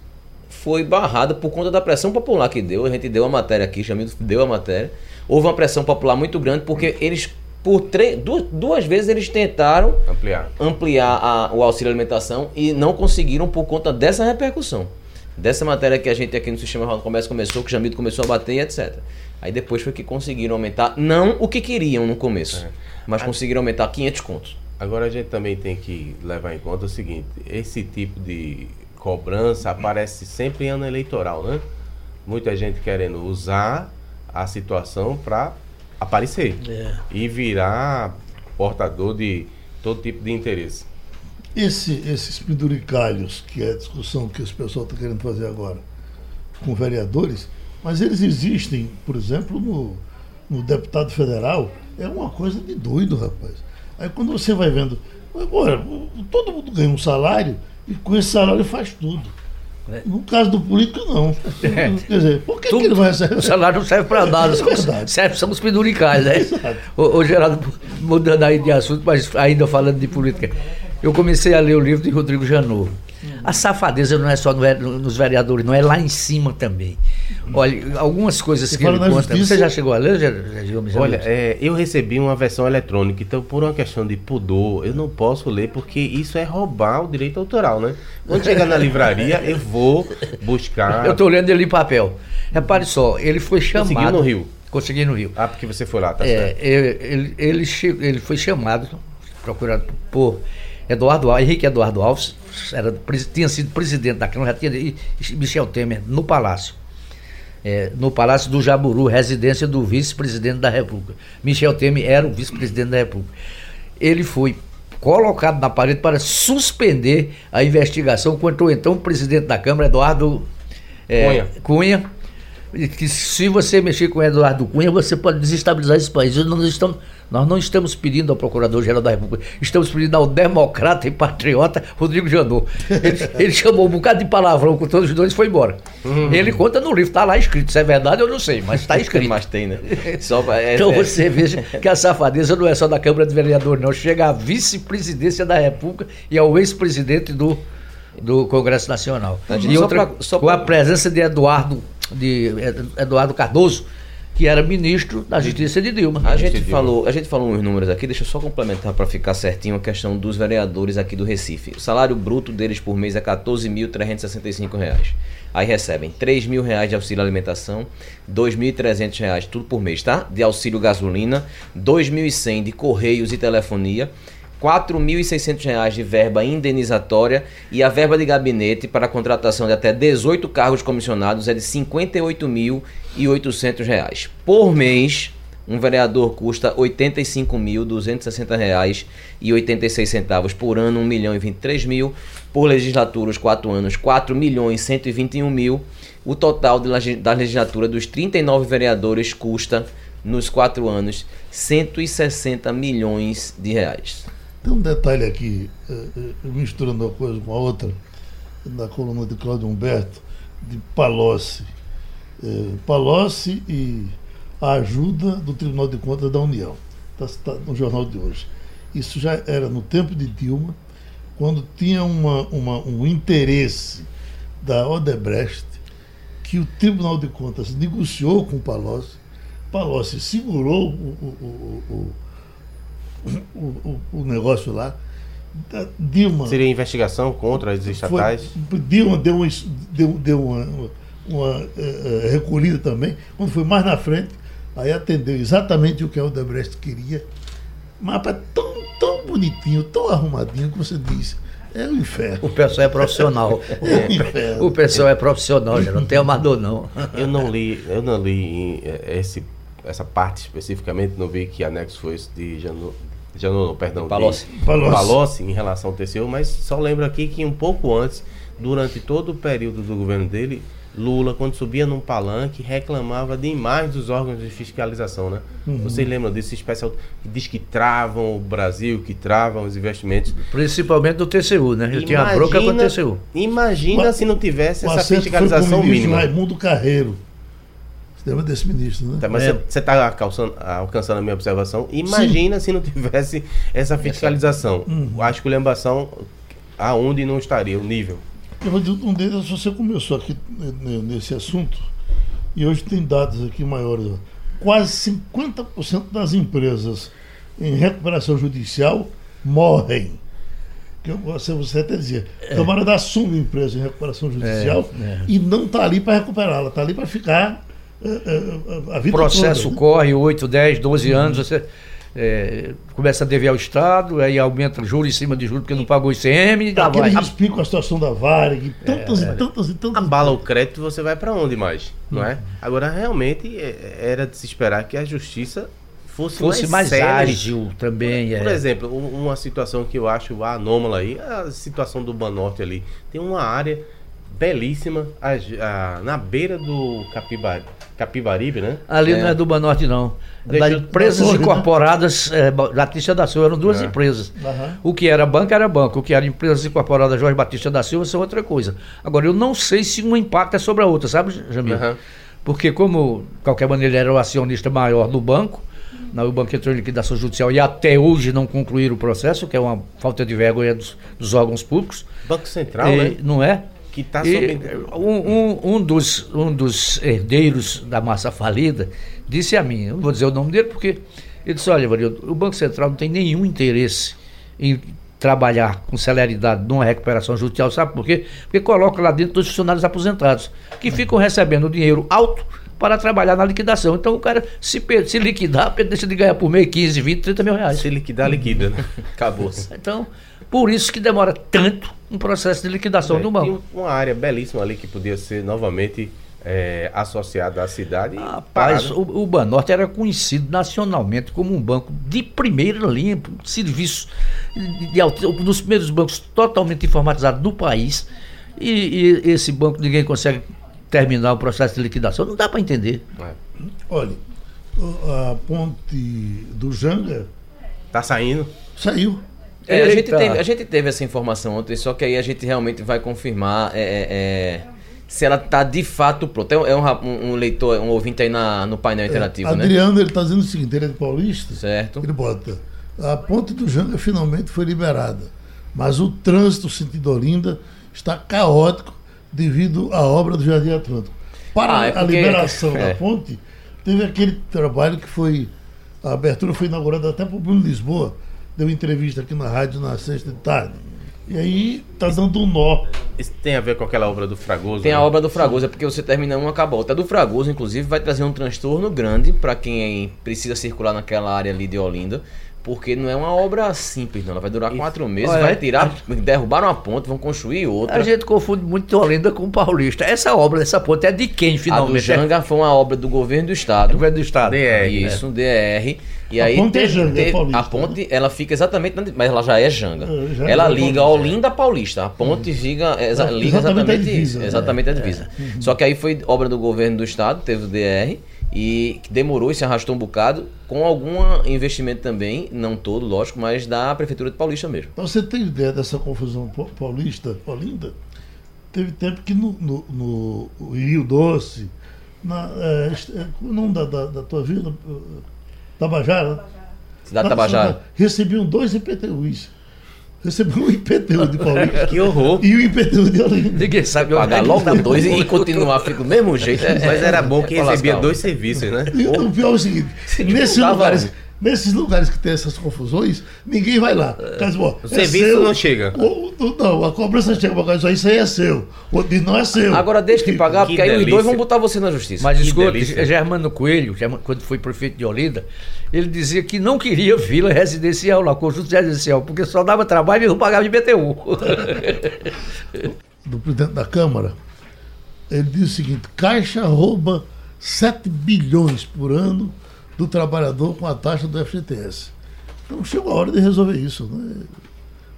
foi barrada por conta da pressão popular que deu. A gente deu a matéria aqui, Jamildo deu a matéria. Houve uma pressão popular muito grande porque eles, por três, duas, duas vezes, eles tentaram Ampliar. ampliar a- o auxílio alimentação e não conseguiram por conta dessa repercussão. Dessa matéria que a gente aqui no Sistema Jornal do Comércio começou, que o Jamildo começou a bater e etc. Aí depois foi que conseguiram aumentar, não o que queriam no começo, É. mas conseguiram aumentar 500 contos. Agora a gente também tem que levar em conta o seguinte: esse tipo de cobrança aparece sempre em ano eleitoral, né? Muita gente querendo usar a situação para aparecer É. e virar portador de todo tipo de interesse. Esse, esses penduricalhos, que é a discussão que esse pessoal está querendo fazer agora com vereadores, mas eles existem, por exemplo, no, no deputado federal, é uma coisa de doido, rapaz. Aí quando você vai vendo, agora, todo mundo ganha um salário e com esse salário faz tudo. É. No caso do político, não. Quer dizer, por que, que ele vai receber? O salário não serve para nada, É verdade. serve são os penduricais, né? Exato. Ô, ô, Geraldo, mudando aí de assunto, mas ainda falando de política, eu comecei a ler o livro de Rodrigo Janot. A safadeza não é só nos vereadores, não é lá em cima também. Olha, algumas coisas Você que ele conta. justiça? Você já chegou a ler, Gomes? Olha, é, eu recebi uma versão eletrônica, então por uma questão de pudor, eu não posso ler porque isso é roubar o direito autoral, né? Quando chegar na livraria, eu vou buscar. eu estou lendo ele em papel. Repare só, ele foi chamado. Conseguiu no Rio? Consegui no Rio. Ah, porque você foi lá, tá É, certo. ele, ele, ele foi chamado, procurado por Eduardo Alves, Henrique Eduardo Alves, era, tinha sido presidente da Câmara, já tinha, e Michel Temer, no Palácio. É, no Palácio do Jaburu, residência do vice-presidente da República. Michel Temer era o vice-presidente da República. Ele foi colocado na parede para suspender a investigação contra o então presidente da Câmara, Eduardo é, Cunha. Cunha, que se você mexer com o Eduardo Cunha, você pode desestabilizar esse país. Nós não estamos, nós não estamos pedindo ao Procurador-Geral da República, estamos pedindo ao democrata e patriota Rodrigo Janot. Ele, [laughs] ele chamou um bocado de palavrão com todos os dois e foi embora. Ele conta no livro, está lá escrito. Se é verdade, eu não sei, mas está [laughs] escrito. Mas tem, né? Pra- é- Então é- você veja que a safadeza não é só da Câmara de Vereadores, não. Chega à vice-presidência da República e ao ex-presidente do, do Congresso Nacional. A E só outra, pra- só com a pra- presença de Eduardo, de Eduardo Cardoso, que era ministro da Justiça de Dilma. A gente, falou, a gente falou uns números aqui, deixa eu só complementar para ficar certinho a questão dos vereadores aqui do Recife. O salário bruto deles por mês é 14.365 reais. Aí recebem 3 mil reais de auxílio alimentação, 2.300 reais tudo por mês, tá? De auxílio gasolina, R$ 2.100 de correios e telefonia, 4.600 reais de verba indenizatória e a verba de gabinete para a contratação de até 18 cargos comissionados é de 58.800 reais. Por mês, um vereador custa R$ 85.260,86 por ano, 1 milhão 23 mil. Por legislatura, os 4 anos, 4 milhões 121 mil. O total de da legislatura dos 39 vereadores custa, nos 4 anos, 160 milhões de reais. Tem um detalhe aqui, eh, eh, misturando uma coisa com a outra, na coluna de Cláudio Humberto, de Palocci. Eh, Palocci e a ajuda do Tribunal de Contas da União. Está no jornal de hoje. Isso já era no tempo de Dilma, quando tinha uma, uma- um interesse da Odebrecht que o Tribunal de Contas negociou com o Palocci. Palocci segurou o, o- o- o- o, o, o negócio lá. Dilma. Seria investigação contra as estatais? Foi, Dilma deu, uma, deu, deu uma, uma, eh, eh, recolhida também. Quando foi mais na frente, aí atendeu exatamente o que a Odebrecht queria. Mapa tão, tão bonitinho, tão arrumadinho que você diz. É o inferno. O pessoal é profissional. [laughs] É o inferno. O pessoal é profissional, já não tem amador, não. [laughs] Eu não li, eu não li eh, esse, essa parte especificamente, não vi que anexo foi esse de Janu, Janu, não, perdão, de Palocci. Palocci. Palocci em relação ao TCU, mas só lembro aqui que um pouco antes, durante todo o período do governo dele, Lula, quando subia num palanque, reclamava demais dos órgãos de fiscalização, né? Uhum. Vocês lembram desse especial que diz que travam o Brasil, que travam os investimentos? Principalmente do TCU, né? Eu tinha a bronca com o TCU. Imagina O- se não tivesse essa fiscalização mínima. Raimundo Carreiro. Lembra desse ministro, né? Tá, mas É. você está alcançando a minha observação. Imagina se não tivesse essa fiscalização. Uhum. A esculhambação, aonde não estaria o nível. Eu vou dizer, um deles, você começou aqui né, nesse assunto, e hoje tem dados aqui maiores. Quase 50% das empresas em recuperação judicial morrem. Que eu- você, você até dizia, o camarada assume a empresa em recuperação judicial é. e não está ali para recuperá-la, está ali para ficar eh, eh, a O vida processo toda. né? corre 8, 10, 12 anos, você é, começa a dever ao Estado, aí aumenta juros em cima de juros porque não pagou o ICM, e lá Aqueles vai. explicam a situação da Varig, tantas e tantas e tantas. Abala o crédito, você vai para onde mais? Não Uhum. é? Agora, realmente, é- era de se esperar que a justiça fosse, Fosse mais séria. ágil também. Por é. exemplo, um- uma situação que eu acho anômala aí, a situação do Banorte ali. Tem uma área belíssima a- a- na beira do Capibari, Capibaribe, né? Ali É. não é do Banorte, não. É Deixa das eu- empresas [laughs] né? incorporadas, é, Batista da Silva, eram duas É. empresas. Aham. O que era banco era banco, o que era empresas incorporadas Jorge Batista da Silva, isso é outra coisa. Agora, eu não sei se uma impacta sobre a outra, sabe, Jamil? Aham. Porque como, de qualquer maneira, ele era o acionista maior do banco, na- o banco entrou em liquidação judicial e até hoje não concluíram o processo, que é uma falta de vergonha dos, dos órgãos públicos. Banco Central, E- né? Não é? Que tá E, sob. um, um- um dos, um dos herdeiros da massa falida disse a mim, não vou dizer o nome dele porque ele disse, olha, Varildo, o Banco Central não tem nenhum interesse em trabalhar com celeridade numa recuperação judicial, sabe por quê? Porque coloca lá dentro dos funcionários aposentados, que ficam recebendo dinheiro alto para trabalhar na liquidação. Então o cara, se, se liquidar, deixa de ganhar por mês 15, 20, 30 mil reais. Se liquidar, liquida, né? Acabou. [laughs] Então, por isso que demora tanto um processo de liquidação do É, banco. Tem uma área belíssima ali que podia ser novamente é, associada à cidade. e Rapaz, o, o Banorte era conhecido nacionalmente como um banco de primeira linha, serviço de, de um dos primeiros bancos totalmente informatizados do país. E, e esse banco ninguém consegue terminar o processo de liquidação. Não dá para entender. É. Olha, a ponte do Janga Tá saindo. saiu. É, a, gente teve, a gente teve essa informação ontem, só que aí a gente realmente vai confirmar é, é, é, se ela tá de fato pronta. É um- É um, um- leitor, um ouvinte aí na, no painel interativo, né? Adriano, ele está dizendo o seguinte, ele é de Paulista, Certo. ele bota, a ponte do Janga finalmente foi liberada, mas o trânsito sentido Olinda está caótico devido à obra do Jardim Atlântico. Para Ah, é a porque- liberação [laughs] é. da ponte, teve aquele trabalho que foi, a abertura foi inaugurada até para o Bruno Lisboa, deu entrevista aqui na rádio na sexta de tarde. E aí está dando um nó. Isso tem a ver com aquela obra do Fragoso? Tem né? a obra do Fragoso, é porque você termina uma, acaba a outra. A do Fragoso, inclusive, vai trazer um transtorno grande para quem precisa circular naquela área ali de Olinda. Porque não é uma obra simples, não. Ela vai durar quatro meses, Olha, vai tirar, derrubar uma ponte, vão construir outra. A gente confunde muito Olinda com Paulista. Essa obra dessa ponte é de quem, A do finalmente? Janga foi uma obra do governo do estado. É do governo do Estado. DR, Isso, DR. E A aí ponte é teve- Janga, é paulista, a ponte, ela fica exatamente, na- mas ela já é Janga. É, já é ela liga paulista. Olinda a Paulista. A ponte liga, é, exa- É, liga exatamente a exatamente, divisa, isso, né? exatamente a divisa. Só que aí foi obra do governo do estado, teve o DR e que demorou e se arrastou um bocado com algum investimento também, não todo, lógico, mas da prefeitura de Paulista mesmo. Para você ter ideia dessa confusão pa- paulista, Olinda, teve tempo que no, no, no Rio Doce, na, é, est- qual o nome da, da, da tua vila, Tabajara, Cidade Na- Tabajara. recebiam dois IPTUs. Recebiam o IPTU de Paulista [laughs] Que horror. e o IPTU de Olinda. Ninguém sabe Pagar é logo tá. dois e, continuar fica do mesmo jeito. é- Mas era bom que recebia Lascal. dois serviços, né? E o pior é o seguinte, [laughs] nesse juntava- lugar, Nesses lugares que tem essas confusões, ninguém vai lá. Mas, bom, O serviço não chega. O- não, a cobrança chega para cá, isso aí é seu. O de não é seu. Agora deixa de pagar, Que porque aí os delícia. dois vão botar você na justiça. Mas escuta, delícia. Germano Coelho, quando foi prefeito de Olinda, ele dizia que não queria vila residencial lá, conjunto residencial, porque só dava trabalho e não pagava de BTU. [laughs] do presidente da Câmara, ele diz o seguinte: Caixa rouba 7 bilhões por ano do trabalhador com a taxa do FGTS. Então chegou a hora de resolver isso, né?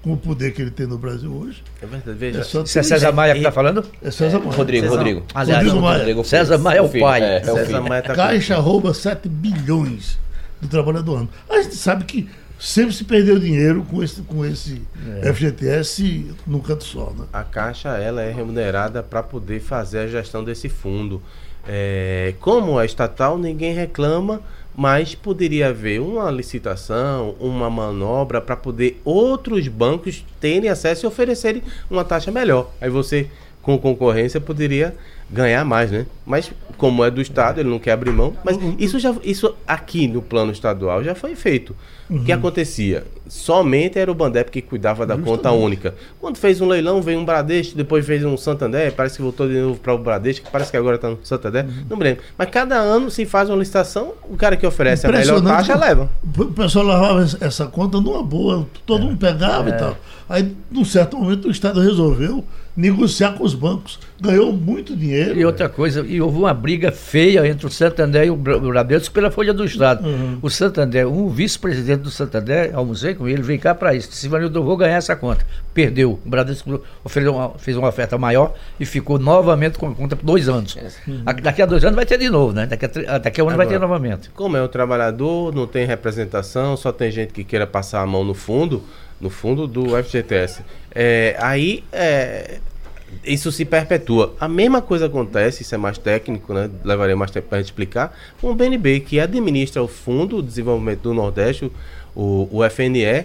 Com o poder que ele tem no Brasil hoje. É verdade, veja. É só Isso é César Maia que está falando? É César Maia. Rodrigo, César- Rodrigo. Aliás, Rodrigo Maia. Rodrigo César. Maia é o pai. É, é o César. Maia tá com- Caixa rouba 7 bilhões do trabalhador ano. A gente sabe que sempre se perdeu dinheiro com esse, com esse FGTS num canto só, né? A Caixa ela é remunerada para poder fazer a gestão desse fundo. É, como é estatal, ninguém reclama, mas poderia haver uma licitação, uma manobra para poder outros bancos terem acesso e oferecerem uma taxa melhor. Aí você, com concorrência, poderia ganhar mais, né? Mas como é do Estado, ele não quer abrir mão. Mas isso já isso aqui no plano estadual já foi feito. O que acontecia? Somente era o Bandep que cuidava da conta única. Quando fez um leilão, veio um Bradesco, depois fez um Santander, parece que voltou de novo para o Bradesco, parece que agora está no Santander, não me lembro. Mas cada ano se faz uma licitação, o cara que oferece a melhor taxa leva. O pessoal levava essa- essa conta numa boa, todo mundo pegava e tal. Aí, num certo momento, o Estado resolveu negociar com os bancos. Ganhou muito dinheiro. E outra coisa, e houve uma briga feia entre o Santander e o Bra- o Bradesco pela Folha do Estado. O Santander, um vice-presidente do Santander, almocei com ele, veio cá para isso. Disse, Ivanildo, eu vou ganhar essa conta. Perdeu. O Bradesco ofereceu uma- fez uma oferta maior e ficou novamente com a conta por dois anos. A- Daqui a dois anos vai ter de novo, né? Daqui a, tre- daqui a um ano vai ter Agora. novamente. Como é um trabalhador, não tem representação, só tem gente que queira passar a mão no fundo, no fundo do FGTS. É, aí é, isso se perpetua. A mesma coisa acontece, isso é mais técnico, né? Levaria mais tempo para explicar, com o BNB, que administra o Fundo de Desenvolvimento do Nordeste, o, o FNE,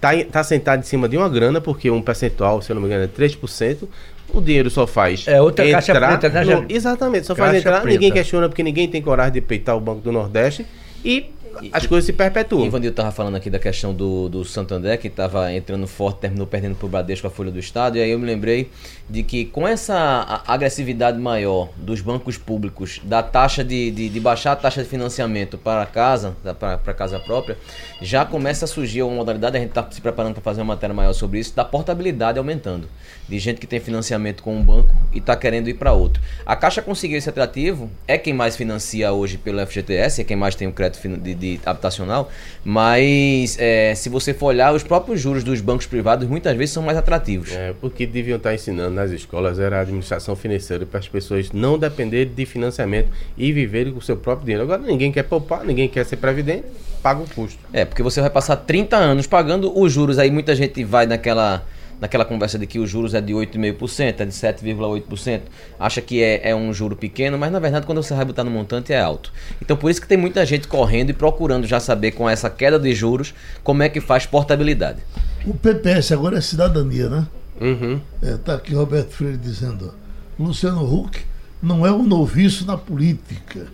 tá, em- tá sentado em cima de uma grana, porque um percentual, se eu não me engano, é 3%. O dinheiro só faz. É outra caixa entrar preta, né, no-? Exatamente, só faz Caixa entrar, ninguém preta. questiona porque ninguém tem coragem de peitar o Banco do Nordeste e as coisas se perpetuam. O Ivanildo estava falando aqui da questão do, do Santander, que estava entrando forte, terminou perdendo para o Bradesco a Folha do Estado, e aí eu me lembrei de que com essa agressividade maior dos bancos públicos, da taxa de, de, de baixar a taxa de financiamento para casa, para casa própria, já começa a surgir uma modalidade, a gente está se preparando para fazer uma matéria maior sobre isso, da portabilidade aumentando. De gente que tem financiamento com um banco e está querendo ir para outro. A Caixa conseguiu esse atrativo, é quem mais financia hoje pelo FGTS, é quem mais tem o crédito de, de habitacional, mas é, se você for olhar, os próprios juros dos bancos privados muitas vezes são mais atrativos. É, o que deviam estar ensinando nas escolas era a administração financeira para as pessoas não dependerem de financiamento e viverem com o seu próprio dinheiro. Agora ninguém quer poupar, ninguém quer ser previdente, paga o custo. É, porque você vai passar 30 anos pagando os juros, aí muita gente vai naquela, naquela conversa de que os juros é de 8,5%, é de 7,8%, acha que é, é um juro pequeno, mas na verdade quando você vai botar no montante é alto. Então por isso que tem muita gente correndo e procurando já saber com essa queda de juros como é que faz portabilidade. O PPS agora é cidadania, né? Uhum. É, tá aqui Roberto Freire dizendo, Luciano Huck não é um noviço na política.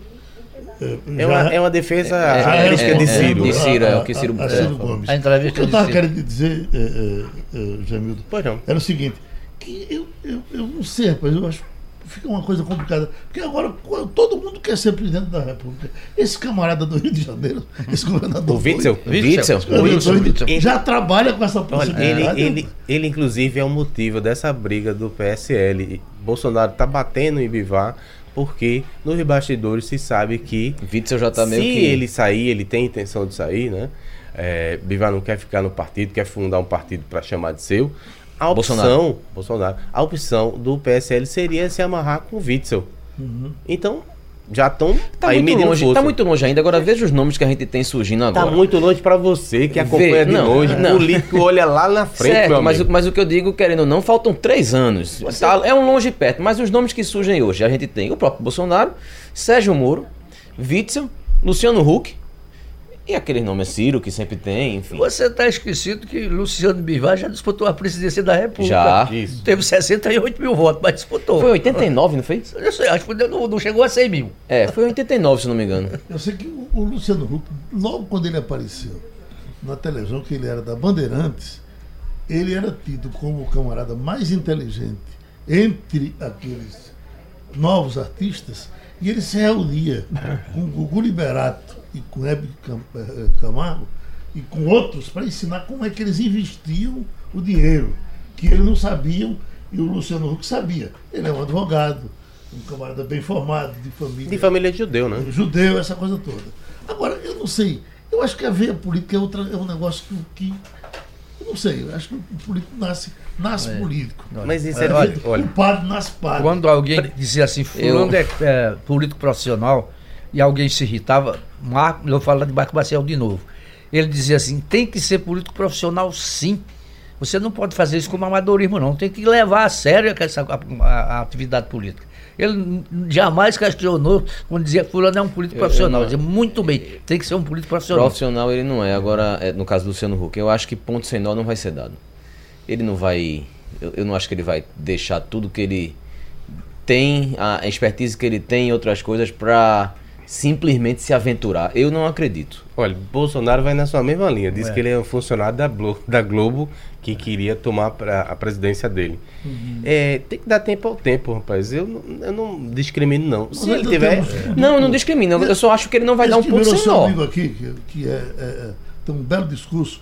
É uma, é uma defesa É, à é, é, de é, Ciro. de Ciro, é o que Ciro- a, a, é, Ciro. Gomes. A entrevista o que eu estava querendo dizer, é, é, é, Jamildo, Pois não. era o seguinte, que eu, eu, eu não sei, rapaz, eu acho que fica uma coisa complicada. Porque agora todo mundo quer ser presidente da República. Esse camarada do Rio de Janeiro, esse governador. O Witzel? doido, Witzel. governador Witzel, já trabalha com essa Olha, possibilidade. ele, ele, ele inclusive é o motivo dessa briga do PSL. E Bolsonaro tá batendo em Bivar porque nos bastidores se sabe que Witzel já tá meio se que... ele sair, ele tem intenção de sair, né? É, Bivar não quer ficar no partido, quer fundar um partido para chamar de seu. A opção, Bolsonaro. Bolsonaro. a opção do PSL seria se amarrar com o Witzel. Então, já estão Tá aí muito, longe, tá muito longe ainda. Agora veja os nomes que a gente tem surgindo Tá agora. muito longe para você que acompanha de não, longe. não. O político olha lá na frente, certo, mas, mas o que eu digo, querendo ou não, faltam três anos. Tá- é um longe perto, mas os nomes que surgem hoje, a gente tem o próprio Bolsonaro, Sérgio Moro, Witzel, Luciano Huck E aquele nome é Ciro, que sempre tem, enfim. Você está esquecido que Luciano Bivar já disputou a presidência da República. Já. Isso. Teve 68 mil votos, mas disputou. Foi 89, não foi? Eu sei, acho que não, não chegou a 100 mil. É, foi 89, se não me engano. Eu sei que o, Luciano Huck, logo quando ele apareceu na televisão, que ele era da Bandeirantes, ele era tido como o camarada mais inteligente entre aqueles novos artistas, e ele se reunia com o Gugu Liberato e com Hebe Cam- eh, Camargo e com outros para ensinar como é que eles investiam o dinheiro, que eles não sabiam e o Luciano Huck sabia. Ele é um advogado, um camarada bem formado, de família De família de judeu, né? judeu, essa coisa toda. Agora, eu não sei, eu acho que a veia política é, outra, é um negócio que, que- eu não sei, eu acho que o político nasce, nasce político. Mas isso É, é. olha, olha, O padre nasce padre. Quando alguém dizia assim, fulano é, é político profissional, e alguém se irritava, Marco, eu vou falar de Marco Maciel de novo. Ele dizia assim, tem que ser político profissional sim. Você não pode fazer isso como amadorismo, não. Tem que levar a sério essa, a, a- a atividade política. Ele jamais questionou quando dizia que fulano é um político profissional. Ele dizia, muito bem, tem que ser um político profissional. Profissional ele não é. Agora, é, no caso do Luciano Huck, eu acho que ponto sem nó não vai ser dado. Ele não vai. Eu, eu não acho que ele vai deixar tudo que ele tem, a expertise que ele tem em outras coisas pra simplesmente se aventurar. Eu não acredito. olha, Bolsonaro vai na sua mesma linha. Diz que ele é um funcionário da, Blo- da Globo que queria tomar pra, a presidência dele. É, tem que dar tempo ao tempo, rapaz. Eu, não- eu não discrimino, não. Se ele tiver. temos- Não, eu não discrimino. Eu só acho que ele não vai Esse dar um ponto sem nó. amigo aqui, que, que é, é- é- tem um belo discurso.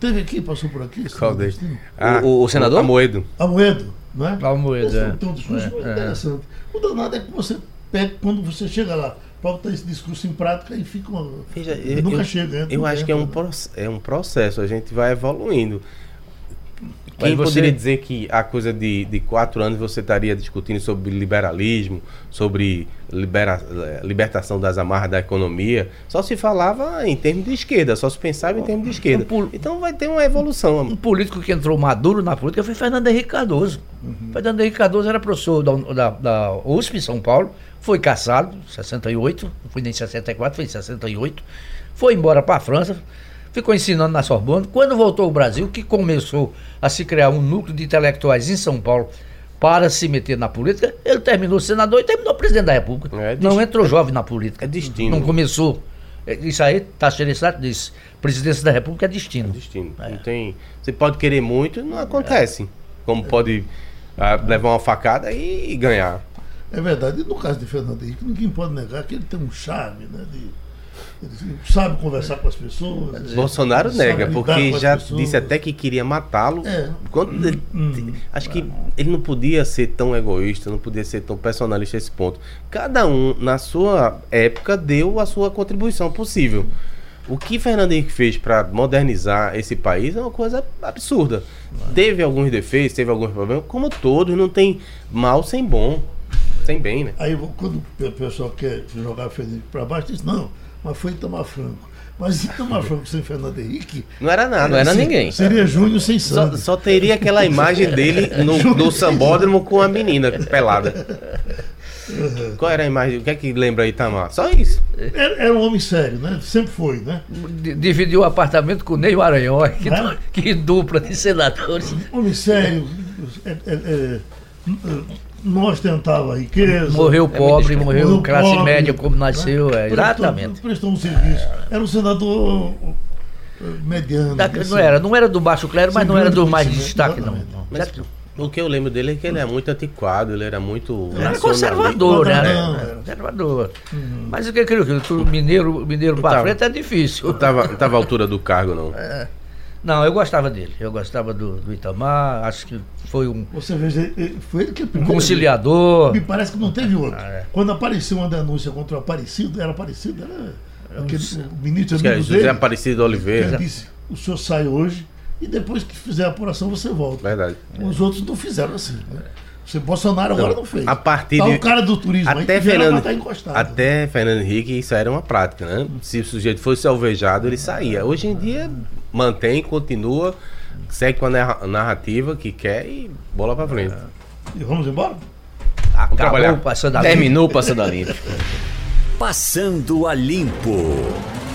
Teve aqui, passou por aqui. Qual deles? Ah, o- o senador? Amoedo. Amoedo, não é? Amoedo, é. Tem um discurso É, muito é. interessante. O danado é que você pega, quando você chega lá, para botar esse discurso em prática e fica uma. Veja, e eu, nunca eu- chega. Eu no acho que é um, é um processo, a gente vai evoluindo. Quem você- poderia dizer que a coisa de, de quatro anos você estaria discutindo sobre liberalismo, sobre libera, eh, libertação das amarras da economia? Só se falava em termos de esquerda, só se pensava em termos de esquerda. Então vai ter uma evolução. Um político que entrou maduro na política foi Fernando Henrique Cardoso. Fernando Henrique Cardoso era professor da, da, da USP, em São Paulo, foi caçado em 68, não foi nem em 64, foi em 68, foi embora para a França, ficou ensinando na Sorbonne. Quando voltou ao Brasil, que começou a se criar um núcleo de intelectuais em São Paulo para se meter na política, ele terminou senador e terminou presidente da República. É não dest- entrou jovem na política. é destino. Não começou. É, Isso aí, Tasso Sato disse, presidência da República é destino. Destino. Não tem, você pode querer muito, não acontece. Como pode ah, levar uma facada e ganhar. É verdade. E no caso de Fernando Henrique, ninguém pode negar que ele tem um charme, né? De, ele sabe conversar com as pessoas. Bolsonaro ele sabe nega, porque já pessoas. disse até que queria matá-lo. É. Ele- Hum. acho que ele não podia ser tão egoísta, não podia ser tão personalista a esse ponto. Cada um, na sua época, deu a sua contribuição possível. O que Fernando Henrique fez para modernizar esse país é uma coisa absurda. Teve alguns defeitos, teve alguns problemas, como todos, não tem mal sem bom. Sem bem, né? Aí quando o pessoal quer jogar Fernando Henrique para baixo, diz, não, mas foi Itamar Franco. Mas Itamar Franco sem Fernando Henrique. Não era nada. Não era ninguém. Seria Júnior sem Só, só teria aquela imagem dele [laughs] no, no sambódromo com a menina pelada. [laughs] Qual era a imagem? O que é que lembra aí, Tamar? Só isso. Era, era um homem sério, né? Sempre foi, né? D- dividiu o apartamento com o Ney Maranhão, que, É? que dupla de senadores. Homem sério, é, é, é, não ostentava riqueza. Morreu pobre, morreu morreu classe pobre, média como nasceu, é, Prestou- exatamente. Prestou um serviço. Era um senador eh, mediano. Da- assim. não, era, não era do baixo clero, mas não era dos mais destaque, não. Mas o que eu lembro dele é que ele é muito antiquado, ele era muito. Era conservador, né? Não, Era era. Conservador. Mas o que é aquilo? que o Mineiro, mineiro pra tava- frente é difícil. Não tava, não tava à altura do cargo, não. Não, eu gostava dele. Eu gostava do, do Itamar, acho que foi um, Você veja, foi ele que um conciliador. Me parece que não teve outro. Ah, é. Quando apareceu uma denúncia contra o Aparecido, era Aparecido, era aquele, o ministro é amigo José dele. Aparecido Ele Oliveira. disse: o senhor sai hoje e depois que fizer a apuração você volta. Verdade. Os outros não fizeram assim. Né? Você Bolsonaro agora não fez. A partir tá de- o cara do turismo aí Até vieram Fernando, tá encostado. até Fernando Henrique, isso era uma prática, né? Se o sujeito fosse alvejado, ele saía. Hoje em dia, mantém, continua, segue com a narra- narrativa que quer e bola pra frente. E vamos embora? Acabou trabalhar. passando a Terminou passando a limpo. Passando a limpo. [laughs]